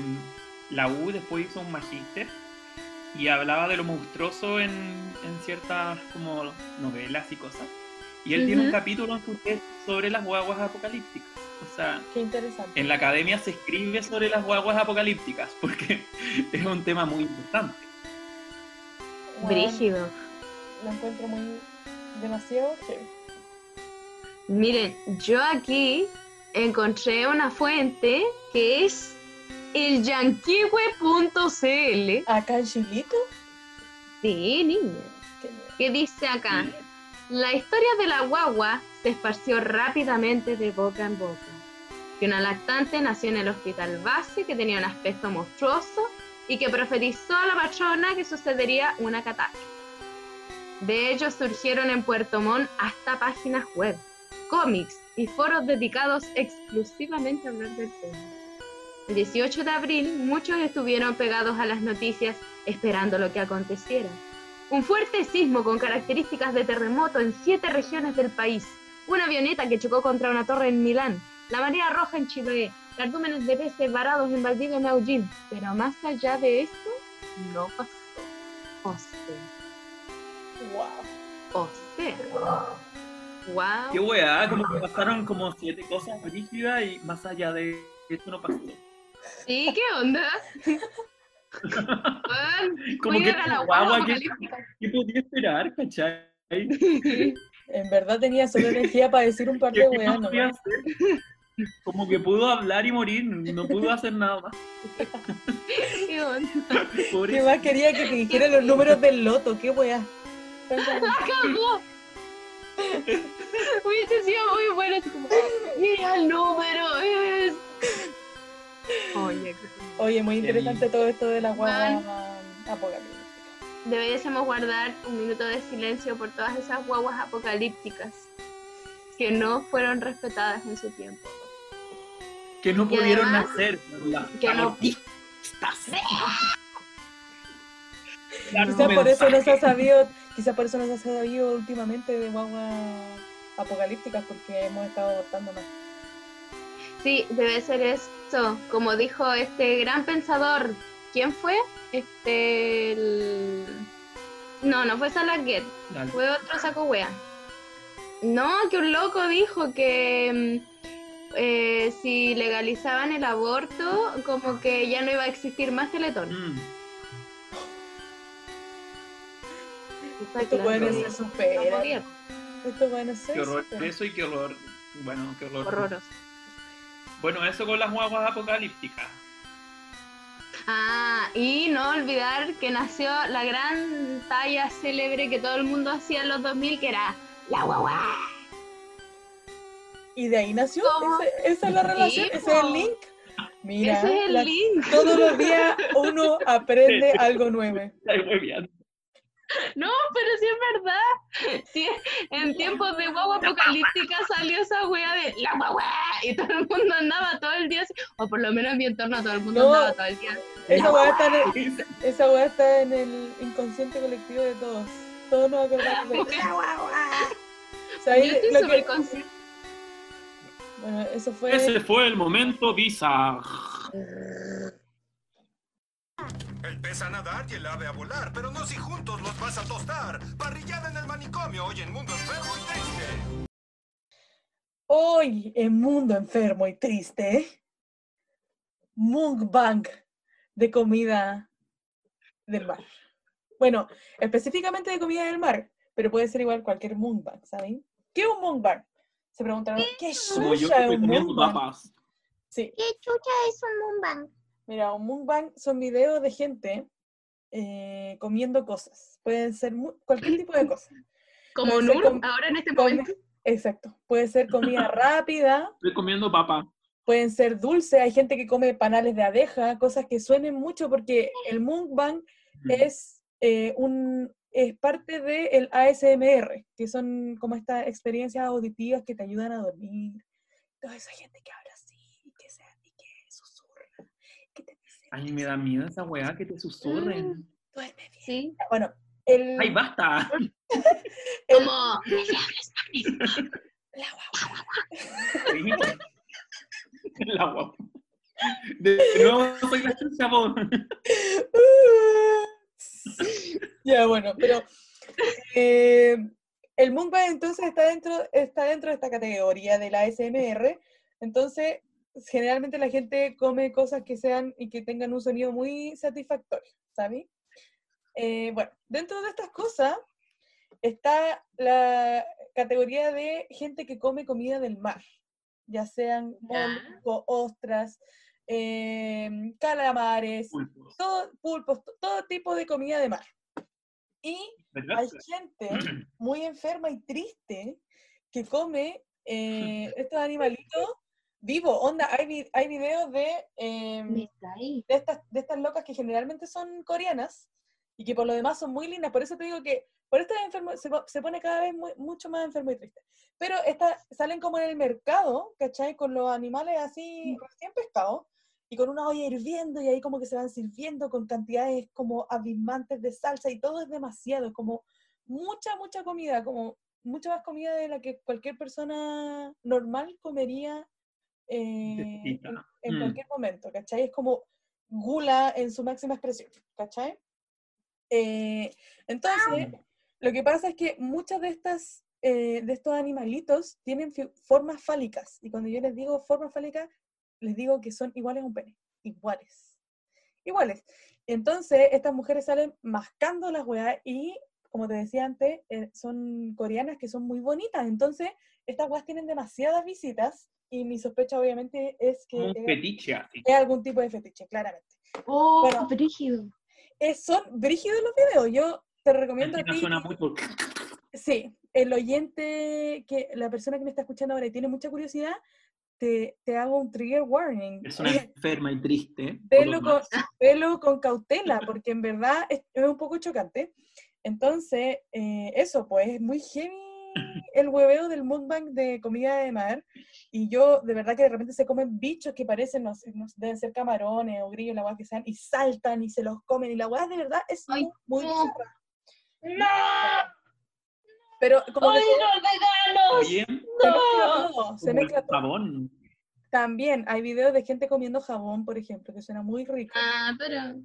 la U después hizo un magíster y hablaba de lo monstruoso en, en ciertas como novelas y cosas. Y él tiene un capítulo en su sobre las guaguas apocalípticas. O sea, Qué interesante. en la academia se escribe sobre las guaguas apocalípticas *laughs* porque es un tema muy importante. Brígido. Lo encuentro muy demasiado heavy. Miren, yo aquí encontré una fuente que es el yanquiwe.cl. Acá en Chilito, Sí, niña. ¿Qué dice acá? La historia de la guagua se esparció rápidamente de boca en boca. Que una lactante nació en el hospital base que tenía un aspecto monstruoso y que profetizó a la patrona que sucedería una catástrofe. De ellos surgieron en Puerto Montt hasta páginas web, cómics y foros dedicados exclusivamente a hablar del tema. El 18 de abril muchos estuvieron pegados a las noticias esperando lo que aconteciera. Un fuerte sismo con características de terremoto en siete regiones del país. Una avioneta que chocó contra una torre en Milán. La marea roja en Chile. Cardúmenes de peces varados en Valdivia en Neuquén. Pero más allá de esto, no pasó. O sea, Wow. o sea. Wow. Qué weá, como que pasaron como siete cosas rígidas y más allá de esto no pasó. ¿Sí? ¿Qué onda? *laughs* Como que a la guagua ¿qué, qué podía esperar, cachai? *laughs* En verdad tenía solo energía para decir un par ¿Qué, de weas, ¿no? podía hacer? Como que pudo hablar y morir, no pudo hacer nada más. ¿Qué onda? Pobre- ¿Qué más quería que te dijera los números del loto? ¿Qué wea? ¡Cagó! Hubiese sido muy bueno. así como, Mira el número, es. Oye, Oye, muy interesante todo esto de la guagua apocalíptica. deberíamos guardar un minuto de silencio por todas esas guaguas apocalípticas que no fueron respetadas en su tiempo. que no Y pudieron además, nacer. la- que la no- Quizás por eso no se ha sabido, quizás por eso no se ha sabido últimamente de guaguas apocalípticas, porque hemos estado adoptando más. Sí, debe ser eso. Como dijo este gran pensador, ¿quién fue? Este. el- No, no fue Salaguet, fue otro saco wea. No, que un loco dijo que mm, eh, si legalizaban el aborto, como que ya no iba a existir más Teletón. Mm. Buenos de- se no superan. podía. Estos buenos se Qué horror eso y qué horror. Bueno, qué horror. Horroroso. Bueno, eso con las guaguas apocalípticas. Ah, y no olvidar que nació la gran talla célebre que todo el mundo hacía en los 2000, que era la guagua. Y de ahí nació, ¿Cómo? ese- esa es la relación, ese es el link. Mira, Ese es el la- link. todos los días uno *laughs* aprende algo nuevo. No, pero sí es verdad. Sí, en tiempos de guagua apocalíptica salió esa wea de la guagua. Y todo el mundo andaba todo el día así. O por lo menos en mi entorno todo el mundo No. andaba todo el día. Esa weá está en el, esa está en el inconsciente colectivo de todos. Todos nos acordamos de la guagua. O sea, ahí Yo estoy súper que- consciente. Bueno, eso fue. Ese fue el momento bizarro. El pez a nadar y el ave a volar, pero no si juntos los vas a tostar. Parrillada en el manicomio, hoy en Mundo Enfermo y Triste. Hoy en Mundo Enfermo y Triste, mukbang de comida del mar. Bueno, específicamente de comida del mar, pero puede ser igual cualquier mukbang, ¿saben? ¿Qué es un mukbang? Se preguntaron, ¿qué chucha es un mukbang? Sí, ¿Qué chucha es un mukbang? Mira, un mukbang son videos de gente eh, comiendo cosas. Pueden ser cualquier tipo de cosas. *laughs* Como Nur, com- ahora en este momento. Exacto. Puede ser comida *laughs* rápida, Estoy comiendo papa. pueden ser dulces, hay gente que come panales de abeja, cosas que suenen mucho porque el mukbang es, eh, un, es parte del ASMR, que son como estas experiencias auditivas que te ayudan a dormir. Toda esa gente que habla así, y que, se, y que susurra, que te dice, Ay, me da miedo esa weá que te susurren. duerme bien. Sí. Bueno, el, Ay, basta. *laughs* el- Como, *laughs* la guagua. La guapa. *laughs* De nuevo soy la chucha, vos. ya, bueno, pero eh, el mukbang entonces está dentro, está dentro de esta categoría de la ASMR. Entonces, generalmente la gente come cosas que sean y que tengan un sonido muy satisfactorio, ¿sabes? Eh, bueno, dentro de estas cosas está la categoría de gente que come comida del mar, ya sean moluscos, ostras, em, calamares, Pulpos. todo, pulpos, to- todo tipo de comida de mar. Y ¿Verdad? hay gente muy enferma y triste que come eh, *laughs* estos animalitos vivos. Onda, hay, vi- hay videos de, ahí. de, estas, de estas locas que generalmente son coreanas y que por lo demás son muy lindas. Por eso te digo que por esto es enfermo, se, se pone cada vez muy- mucho más enfermo y triste. Pero esta, salen como en el mercado, ¿cachai? Con los animales así recién pescados y con una olla hirviendo y ahí como que se van sirviendo con cantidades como abismantes de salsa y todo es demasiado, es como mucha, mucha comida, como mucha más comida de la que cualquier persona normal comería eh, en, en Mm. cualquier momento, ¿cachai? Es como gula en su máxima expresión, ¿cachai? Eh, entonces, lo que pasa es que muchas de estas, eh, de estos animalitos tienen formas fálicas, y cuando yo les digo formas fálicas, les digo que son iguales a un pene, iguales, iguales. Entonces, estas mujeres salen mascando las weas y, como te decía antes, eh, son coreanas que son muy bonitas, entonces, estas weas tienen demasiadas visitas, y mi sospecha obviamente es que un es- fetiche así. es algún tipo de fetiche, claramente. Oh, Bueno. brígido. Es- son brígidos los videos. Yo te recomiendo a ti. suena muy por- *laughs* Sí, el oyente, que la persona que me está escuchando ahora y tiene mucha curiosidad, te, te hago un trigger warning. Es una *laughs* enferma y triste. Velo con, *laughs* velo con cautela, porque en verdad es, es un poco chocante. Entonces, eh, eso, pues es muy heavy el hueveo del mukbang de comida de mar. Y yo, de verdad que de repente se comen bichos que parecen, no sé, no sé, deben ser camarones o grillos, la weá que sean, y saltan y se los comen. Y la weá de verdad es Ay, muy, muy no. bizarra. Pero como que se mezcla todo, se mezcla todo. jabón. También hay videos de gente comiendo jabón, por ejemplo, que suena muy rico. Ah, pero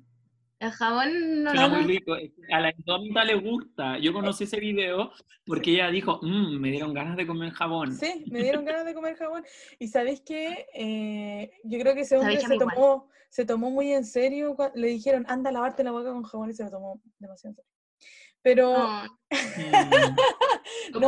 el jabón no lo muy rico. A la indómita le gusta. Yo conocí ese video porque ella dijo, "Mm, me dieron ganas de comer jabón. Sí, me dieron ganas de comer jabón. Y sabéis qué? Eh, yo creo que ese hombre se igual. tomó, se tomó muy en serio. Le dijeron, anda a lavarte la boca con jabón y se lo tomó demasiado en serio. Pero, No, Mm, *laughs*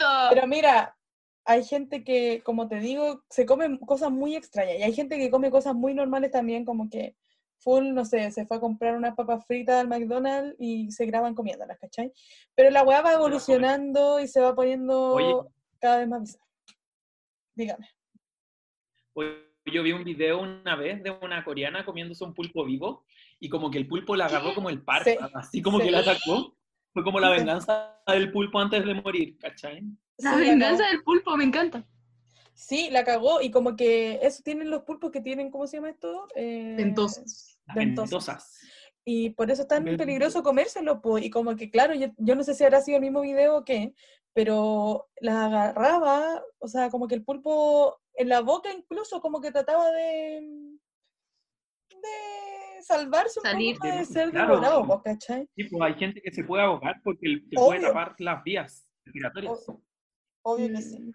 no, pero mira, hay gente que, como te digo, se come cosas muy extrañas. Y hay gente que come cosas muy normales también, como que full, no sé, se fue a comprar unas papas fritas al McDonald's y se graban comiéndolas, ¿cachai? Pero la weá va evolucionando y se va poniendo Oye. cada vez más bizarra. Dígame. Oye, Yo vi un video una vez de una coreana comiéndose un pulpo vivo y como que el pulpo la agarró como el párpado, así como sí. que la atacó. Fue como la venganza del pulpo antes de morir, ¿cachai? La venganza del pulpo, me encanta. Sí, la cagó y como que eso tienen los pulpos que tienen, ¿cómo se llama esto? Eh, Ventosas. Las Ventosas. ventosas. Y por eso es tan Ventosas. peligroso comérselo, po, y como que claro, yo, yo no sé si habrá sido el mismo video o qué, pero la agarraba, o sea, como que el pulpo en la boca incluso como que trataba de de salvarse un Salir. poco de ser Claro. devorado. Sí, pues hay gente que se puede ahogar porque se puede Obvio. tapar las vías respiratorias. O- Obvio que sí.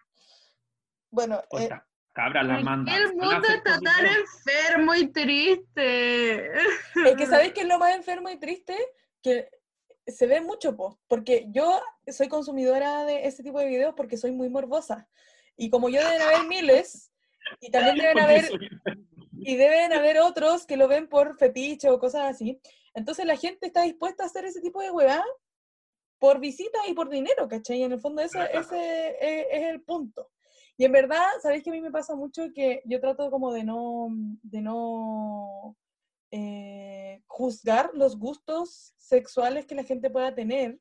Bueno, eh, está. Cabra, las ¿Por manda. qué el mundo está tan enfermo y triste? Es que ¿sabéis qué es lo más enfermo y triste? Que se ve mucho, po, porque yo soy consumidora de ese tipo de videos porque soy muy morbosa. Y como yo deben haber miles, y también deben haber, y deben haber otros que lo ven por fetiche o cosas así. Entonces la gente está dispuesta a hacer ese tipo de hueá por visita y por dinero, ¿cachai? Y en el fondo eso, ese es, es el punto. Y en verdad, ¿sabéis que a mí me pasa mucho que yo trato como de no, de no eh, juzgar los gustos sexuales que la gente pueda tener,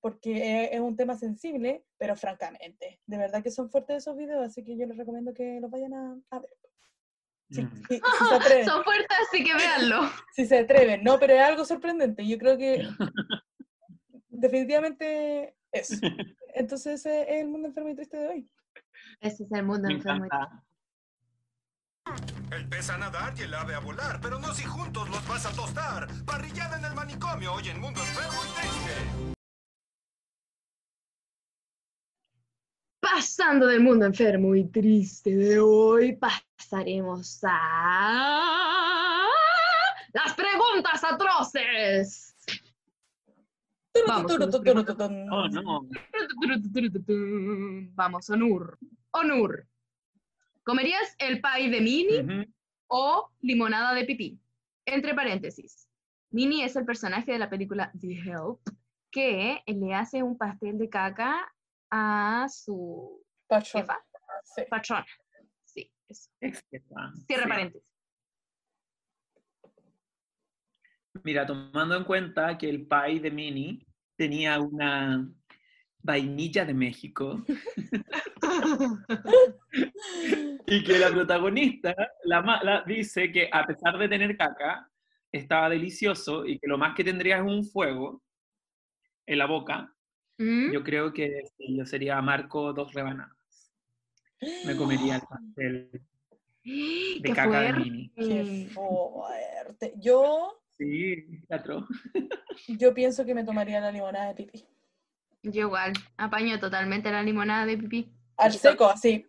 porque es, un tema sensible, pero francamente, de verdad que son fuertes esos videos, así que yo les recomiendo que los vayan a, a ver. Sí, Mm. sí, si se atreven, *laughs* Son fuertes, así que véanlo. *laughs* si se atreven, no, pero es algo sorprendente, yo creo que *laughs* definitivamente es. Entonces ese es el mundo enfermo y triste de hoy. Ese es el mundo Me enfermo. y encanta. El pez a nadar y el ave a volar, pero no si juntos los vas a tostar. Parrillada en el manicomio, hoy en Mundo Enfermo y Triste. Pasando del mundo enfermo y triste de hoy, pasaremos a las preguntas atroces. Vamos. Oh, no. Vamos, Onur. Onur. ¿Comerías el pie de Mini o limonada de pipí? Entre paréntesis. Minnie es el personaje de la película The Help que le hace un pastel de caca a su Patrón. jefa, Sí. patrona. Sí, eso. Cierre Sí. paréntesis. Mira, tomando en cuenta que el pie de Mini tenía una vainilla de México *laughs* y que la protagonista la, la- dice que a pesar de tener caca, estaba delicioso y que lo más que tendría es un fuego en la boca, ¿Mm? yo creo que sí, yo sería Marco dos rebanadas. Me comería el pastel *gasps* de ¡Qué caca de fuerte! Mini. Qué fuerte. Yo, Sí, teatro. yo pienso que me tomaría la limonada de pipí. Yo igual, apaño totalmente la limonada de pipí. Al seco, así.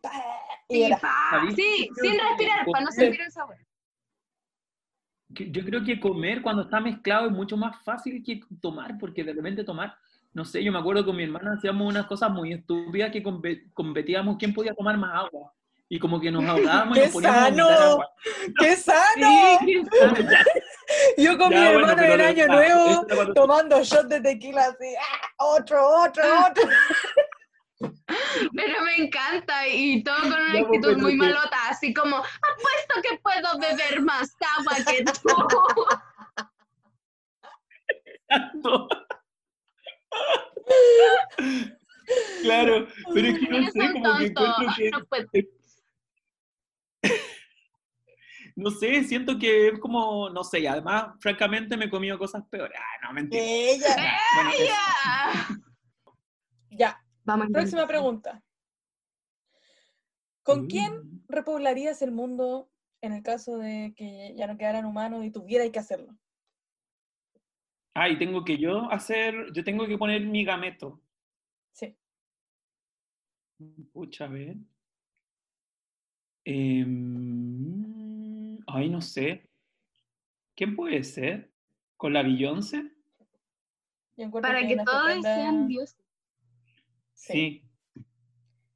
Sí, era. pa, ¿Sabéis sí, sin respirar, para no sentir el sabor. yo creo que comer cuando está mezclado es mucho más fácil que tomar, porque de repente tomar, no sé, yo me acuerdo con mi hermana hacíamos unas cosas muy estúpidas que compe- competíamos quién podía tomar más agua. Y como que nos *laughs* ahogábamos y ¡Qué nos poníamos a sano! agua. *laughs* ¡Qué sano! Sí, Ya, *laughs* Yo con Ya, mi bueno, hermano pero en Año ah, Nuevo cuando- tomando shot de tequila así. ¡ah! Otro, otro, otro. Pero me encanta y todo con una Ya, pues, actitud muy malota, así como, apuesto que puedo beber más agua que tú. Claro, pero es que no sé, como que encuentro que, No puedo. *laughs* no sé, siento que es como, no sé, y además, francamente, me he comido cosas peores. Ah, no, mentira. Ella. Bueno, eso. *laughs* Ya. Vamos. próxima pregunta. ¿Con quién Mm. repoblarías el mundo en el caso de que ya no quedaran humanos y tuvierais que hacerlo? Ah, y tengo que yo hacer, yo tengo que poner mi gameto. Sí. Pucha, a ver. Em, ay, no sé. ¿Quién puede ser? ¿Con la Beyoncé? Para que todos estupenda- sean dioses. Sí, Sí.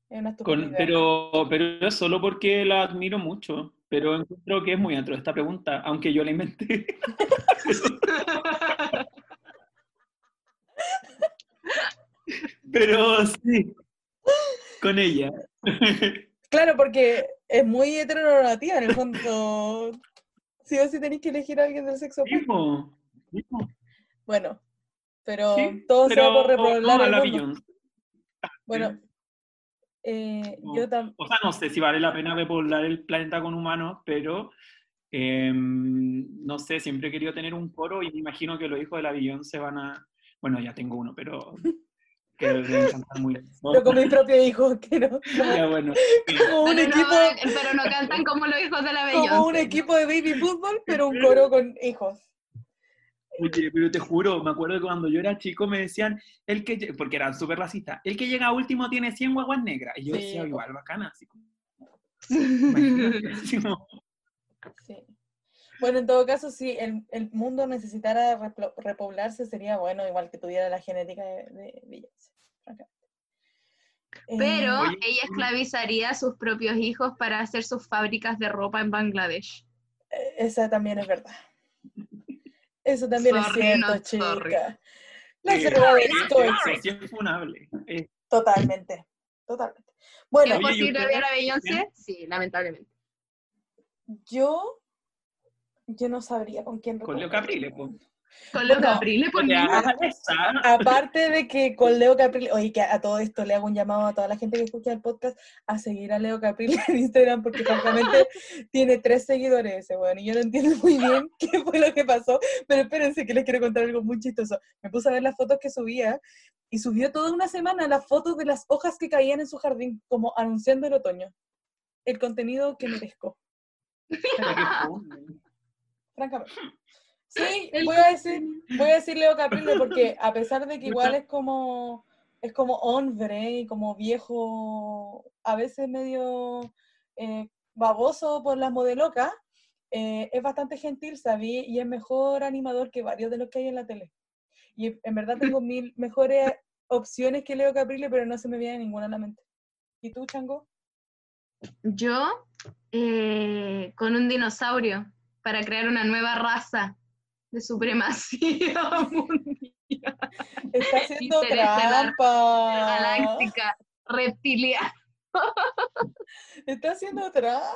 es una Con- estupenda idea. pero, pero es solo porque la admiro mucho. Pero encuentro que es muy atroz esta pregunta, aunque yo la inventé. *laughs* *laughs* pero sí, con ella. *laughs* Claro, porque es muy heteronormativa en el fondo. *laughs* Sí o sí tenéis que elegir a alguien del sexo opuesto. Bueno, pero Sí, todo se va por pero repoblar no, el mundo. Bueno, eh, yo también. O sea, no sé si vale la pena repoblar el planeta con humanos, pero em, no sé, siempre he querido tener un coro y me imagino que los hijos de la Beyoncé van a. Bueno, ya tengo uno, pero *laughs* que deben cantar muy Pero con mis propios hijos, que no. *laughs* Ya, bueno. *laughs* Como un pero, equipo, no, pero no cantan como los hijos de la *laughs* como un Beyoncé. equipo de baby fútbol, pero un coro con hijos. Oye, pero te juro, me acuerdo que cuando yo era chico me decían, el que, porque eran súper racistas, el que llega último tiene 100 guaguas negras. Y yo Sí, decía, igual, bacana, así como, Imagínate, así como- Sí. Bueno, en todo caso, si el, el mundo necesitara replo- repoblarse, sería bueno, igual que tuviera la genética de, de Beyoncé, francamente. Eh, Pero Oye, ella esclavizaría a sus propios hijos para hacer sus fábricas de ropa en Bangladesh. eh, esa también es verdad. Eso también Sorry, es cierto, sorry. chica. La Sí, es sí, es funable. Eh, totalmente, totalmente. Bueno, ¿Es Oye, ¿y posible odiar a Beyoncé? Sí, lamentablemente. yo, yo no sabría con quién Con Leo. Caprile, po. Con los Bueno, Caprile, por *laughs* esa- Aparte de que con Leo Caprile, oye, que a todo esto le hago un llamado a toda la gente que escucha el podcast a seguir a Leo Caprile en Instagram porque francamente *laughs* tiene tres seguidores ese weón y yo no entiendo muy bien *laughs* qué fue lo que pasó, pero espérense que les quiero contar algo muy chistoso. Me puse a ver las fotos que subía y subió toda una semana las fotos de las hojas que caían en su jardín, como anunciando el otoño. El contenido que merezco. Francamente. *laughs* Sí, voy a decir, voy a decir Leo Caprile porque *laughs* a pesar de que igual es como es como hombre y como viejo, a veces medio eh, baboso por las modelocas, eh, es bastante gentil, ¿sabí? Y es mejor animador que varios de los que hay en la tele. Y en verdad tengo *laughs* mil mejores opciones que Leo Caprile, pero no se me viene ninguna a la mente. ¿Y tú, Chango? Yo, eh, con un dinosaurio, para crear una nueva raza de supremacía *laughs* mundial, Está haciendo trampa. galáctica, reptiliana. *laughs* Está haciendo trampa.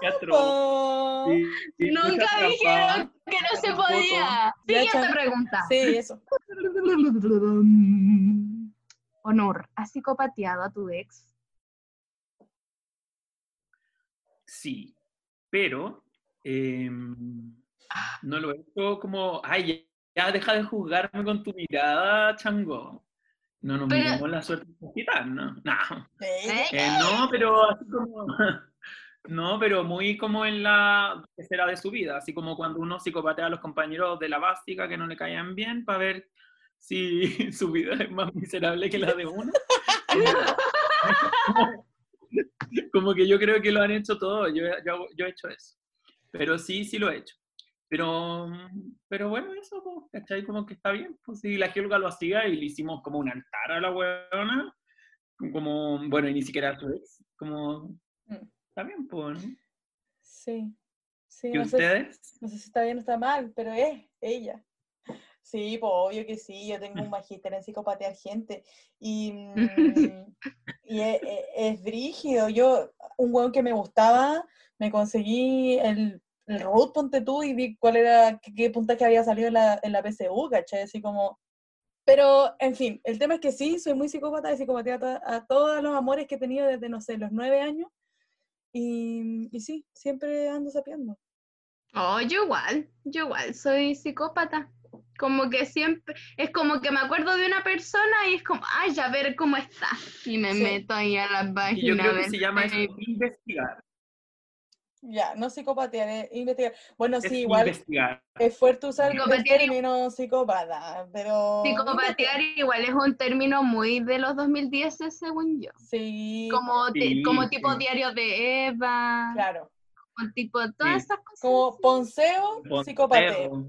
Sí, sí, Nunca dijeron que no se podía. Siguiente pregunta. Sí, eso. *laughs* Honor, ¿has psicopateado a tu ex? Sí, pero em, no lo he hecho como, ay, ya, ya deja de juzgarme con tu mirada, chango. No nos Pero- miremos la suerte de gitano, no. *laughs* ¿Eh? No, pero así como, *laughs* no, pero muy como en la será de su vida, así como cuando uno psicopatea a los compañeros de la básica que no le caían bien para ver si *laughs* su vida es más miserable que la de uno. como, como que yo creo que lo han hecho todos, yo, yo, yo he hecho eso. Pero sí, sí lo he hecho. Pero, pero bueno, eso, pues, ¿cachai? Como que está bien. Pues si la geóloga lo hacía y le hicimos como un altar a la huevona, como, bueno, y ni siquiera su ex, como, Mm. está bien, pues, ¿no? Sí. Sí, ¿Y no sé, si- ustedes? no sé si está bien o está mal, pero es ella. Sí, pues obvio que sí, yo tengo un *laughs* magíster en psicopatear gente y, *laughs* mm, y es, es- es brígido. Yo, un hueón que me gustaba, me conseguí el, el root, ponte tú, y vi cuál era, qué, qué puntaje había salido en la, en la PSU, ¿cachai? Así como... Pero, en fin, el tema es que sí, soy muy psicópata y psicopatía a, to- a todos los amores que he tenido desde, no sé, los nueve años. Y, y sí, siempre ando sapeando. Oh, yo igual, yo igual, soy psicópata. Como que siempre, es como que me acuerdo de una persona y es como, ay, ya ver cómo está. Y me Sí. meto ahí a la página. Y yo creo que se llama eso investigar. Ya, no psicopatear, es investigar. Bueno, Es sí, igual investigar. es fuerte usar el término psicópata, pero... Psicopatear igual es un término muy de los 2010, según yo. Sí, Como, ti- Sí, como tipo diario de Eva, claro. como tipo todas Sí. esas cosas. Como así. ponceo, psicopateo.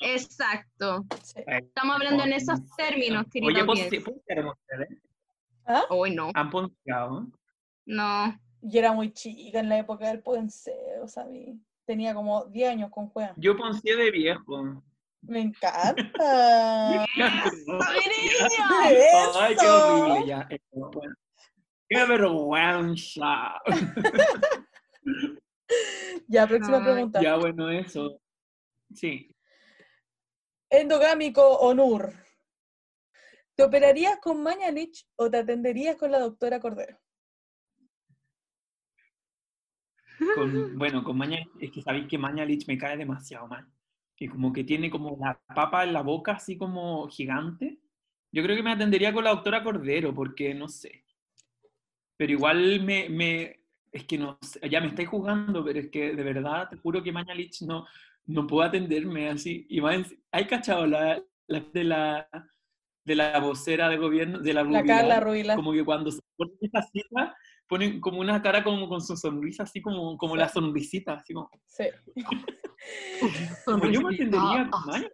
Exacto. Sí. Estamos hablando en esos términos, querido Oye, ustedes. ¿Ah? Hoy no, ¿Han ponceado? no. Yo era muy chica en la época del ponceo, ¿sabes? Tenía como 10 años con juega. Yo ponceé de viejo. Me encanta. *laughs* Ay, qué Eso. horrible ya. eso, bueno. Qué *laughs* vergüenza. Ya, próxima Ay, pregunta. Ya, bueno, eso. Sí. Endogámico o NUR. ¿Te operarías con Mañalich o te atenderías con la doctora Cordero? Bueno, con Mañalich, es que sabéis que Mañalich me cae demasiado mal. Que como que tiene como la papa en la boca así como gigante. Yo creo que me atendería con la doctora Cordero, porque no sé. Pero igual me, me es que no ya me estáis jugando, pero es que de verdad te juro que Mañalich no, no puedo atenderme así. Y más, ¿hay cachado la, la de la de la vocera de gobierno, de la La Rubilar? Carla Rubilar. como que cuando se pone esa cita, Pone como una cara como con su sonrisa, así como, como la sonrisita, así como... Sí. Como *laughs* yo me atendería Ah, con Maya.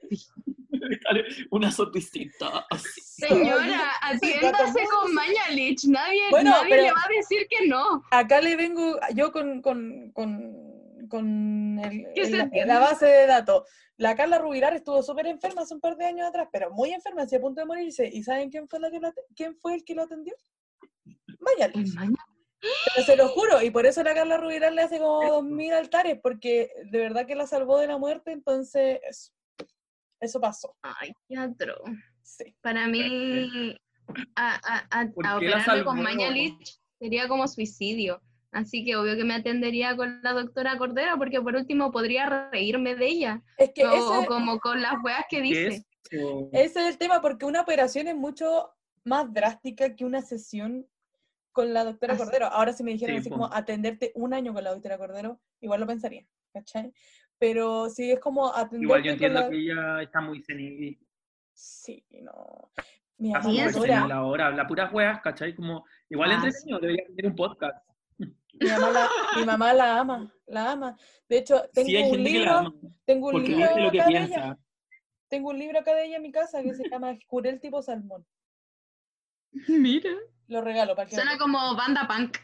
Dale, Una sonrisita así. Señora, *laughs* atiéndase con Mañalich. Nadie, Bueno, nadie le va a decir que no. Acá le vengo yo con, con, con, con el- ¿Qué se el- la, base de datos. La Carla Rubilar estuvo súper enferma hace un par de años atrás, pero muy enferma, así a punto de morirse. ¿Y saben quién fue, la que quién fue el que lo atendió? Mañalich. Pero se lo juro, y por eso la Carla Rubilar le hace como dos mil altares, porque de verdad que la salvó de la muerte, entonces eso, eso pasó. Ay, qué atro. Sí. Para mí, a, a, a, ¿Por a qué la operarme con? Mañalich sería como suicidio. Así que obvio que me atendería con la doctora Cordero, porque por último podría reírme de ella. Es que O, como con las weas que ¿Qué dice. eso? ese es el tema, porque una operación es mucho más drástica que una sesión con la doctora Así- Cordero. Ahora si me dijeran Sí, así como atenderte un año con la doctora Cordero, igual lo pensaría, ¿cachai? Pero si es como atenderte Igual yo con entiendo la... que ella está muy senil. Sí, no. Mi Está muy senil ahora, habla puras weas, ¿cachai? Como, igual Ah, entretenido, debería tener un podcast. Mi mamá, la, mi mamá la ama, la ama. De hecho, tengo sí, un libro, tengo un libro dice lo que acá de ella. Tengo un libro acá de ella en mi casa que se llama Jurel tipo salmón. Mira. Lo regalo para que Suena como banda punk.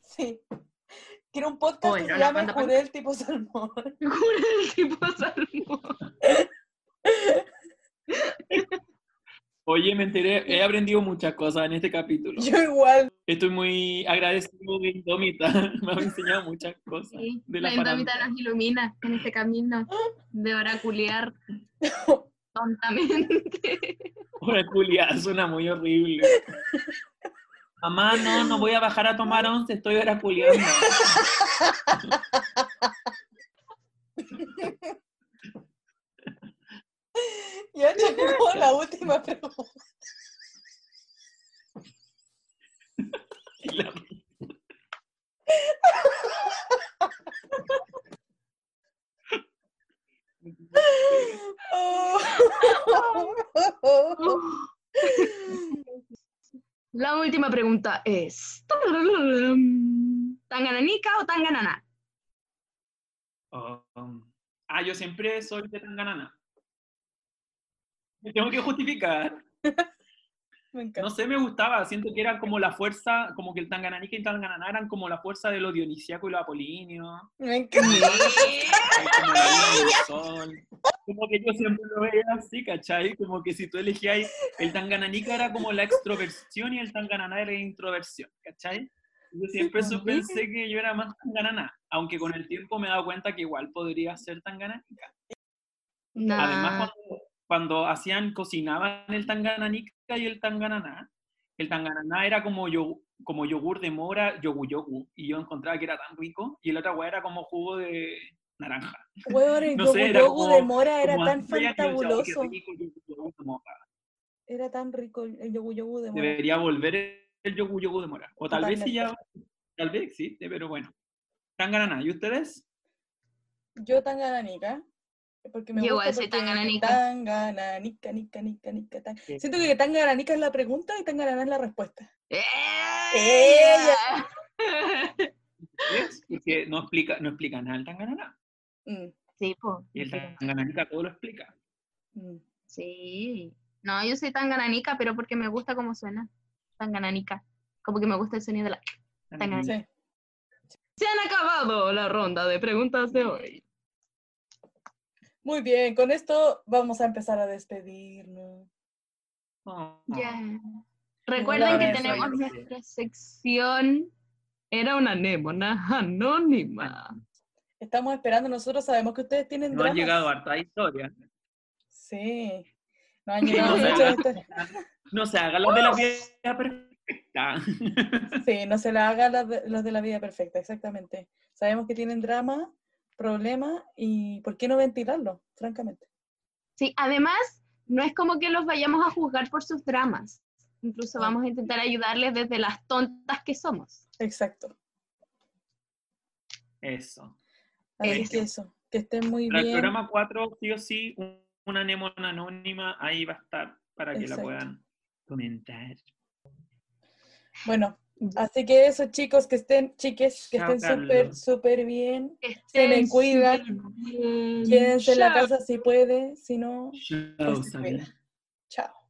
Sí. Quiero un podcast Bueno, que se punk. Jurel tipo salmón. Jura el tipo salmón. *laughs* Oye, me enteré, he aprendido muchas cosas en este capítulo. Yo igual. Estoy muy agradecido de Indómita, *laughs* me ha enseñado muchas cosas Sí, de la la indómita nos ilumina en este camino de oraculear *laughs* tontamente. Ahora, Julia, suena muy horrible. Mamá, no, no voy a bajar a tomar once, estoy oraculeando. *laughs* *laughs* Ya llegó la última pregunta. Y la- La última pregunta es: ¿Tangananica o Tanganana? Um, ah, yo siempre soy de Tanganana. *laughs* Me tengo que justificar. *laughs* Me encanta. No sé, me gustaba. Siento que era como la fuerza, como que el Tangananica y el Tanganana eran como la fuerza de lo dionisíaco y lo apolíneo. Me encanta. como la sol. Que yo siempre lo veía así, ¿cachai? Como que si tú elegías, el Tangananica era como la extroversión y el Tangananá era la introversión, ¿cachai? Yo siempre su- pensé que yo era más Tangananá, aunque con el tiempo me he dado cuenta que igual podría ser Tangananica. Nah. Además, cuando, cuando hacían, cocinaban el Tangananica y el Tangananá, el Tangananá era como, yo, como yogur de mora, yogu yogu, y yo encontraba que era tan rico, y el otra hueá era como jugo de naranja. Weón, el No sé, como- de mora era tan así, y yo decía, "Oh, qué fantabuloso. rico el yogur yogur de mora". Era tan rico el el yogu yogu de mora. Debería volver el yogur yogur de mora. O tal vez sí ya, tal vez existe, pero bueno. Tangananá, ¿y ustedes? Yo tan gananica. Porque me Yo gusta igual soy tangananica. Tan gananica, nica, nica, nica, tan. Sí. Siento que tan gananica es la pregunta y tan gananá es la respuesta. ¡Ella! ¿Ves? Porque no explica, no explica nada el Tangananá. Mm, Sí, po. Y el Tangananica todo lo explica. mm. Sí. No, yo soy tan gananica, pero porque me gusta cómo suena. Tan gananica. Como que me gusta el sonido de la... Tangananica. Sí. Se han acabado la ronda de preguntas de hoy. Muy bien, con esto vamos a empezar a despedirnos. Oh, Ya. Recuerden que tenemos nuestra sección. Era una anémona anónima. Estamos esperando, nosotros sabemos que ustedes tienen No han llegado harta historia. Sí. No han llegado No se muchas historias. No se haga lo de la vida perfecta. Sí, no se la haga de, los de la vida perfecta, exactamente. Sabemos que tienen drama, problemas y ¿por qué no ventilarlo? Francamente. Sí, además, no es como que los vayamos a juzgar por sus dramas. Incluso Ah. vamos a intentar ayudarles desde las tontas que somos. Exacto. Eso. Así que eso, que estén muy Para el bien. programa 4, sí o sí, un- una anémona anónima ahí va a estar para que Exacto. la puedan comentar. Bueno, Así que eso, chicos, que estén, chiques, que Chao, estén súper, súper bien. Que Se me cuidan. Quédense en la casa si puede, si no, Chao, cuiden. Chao.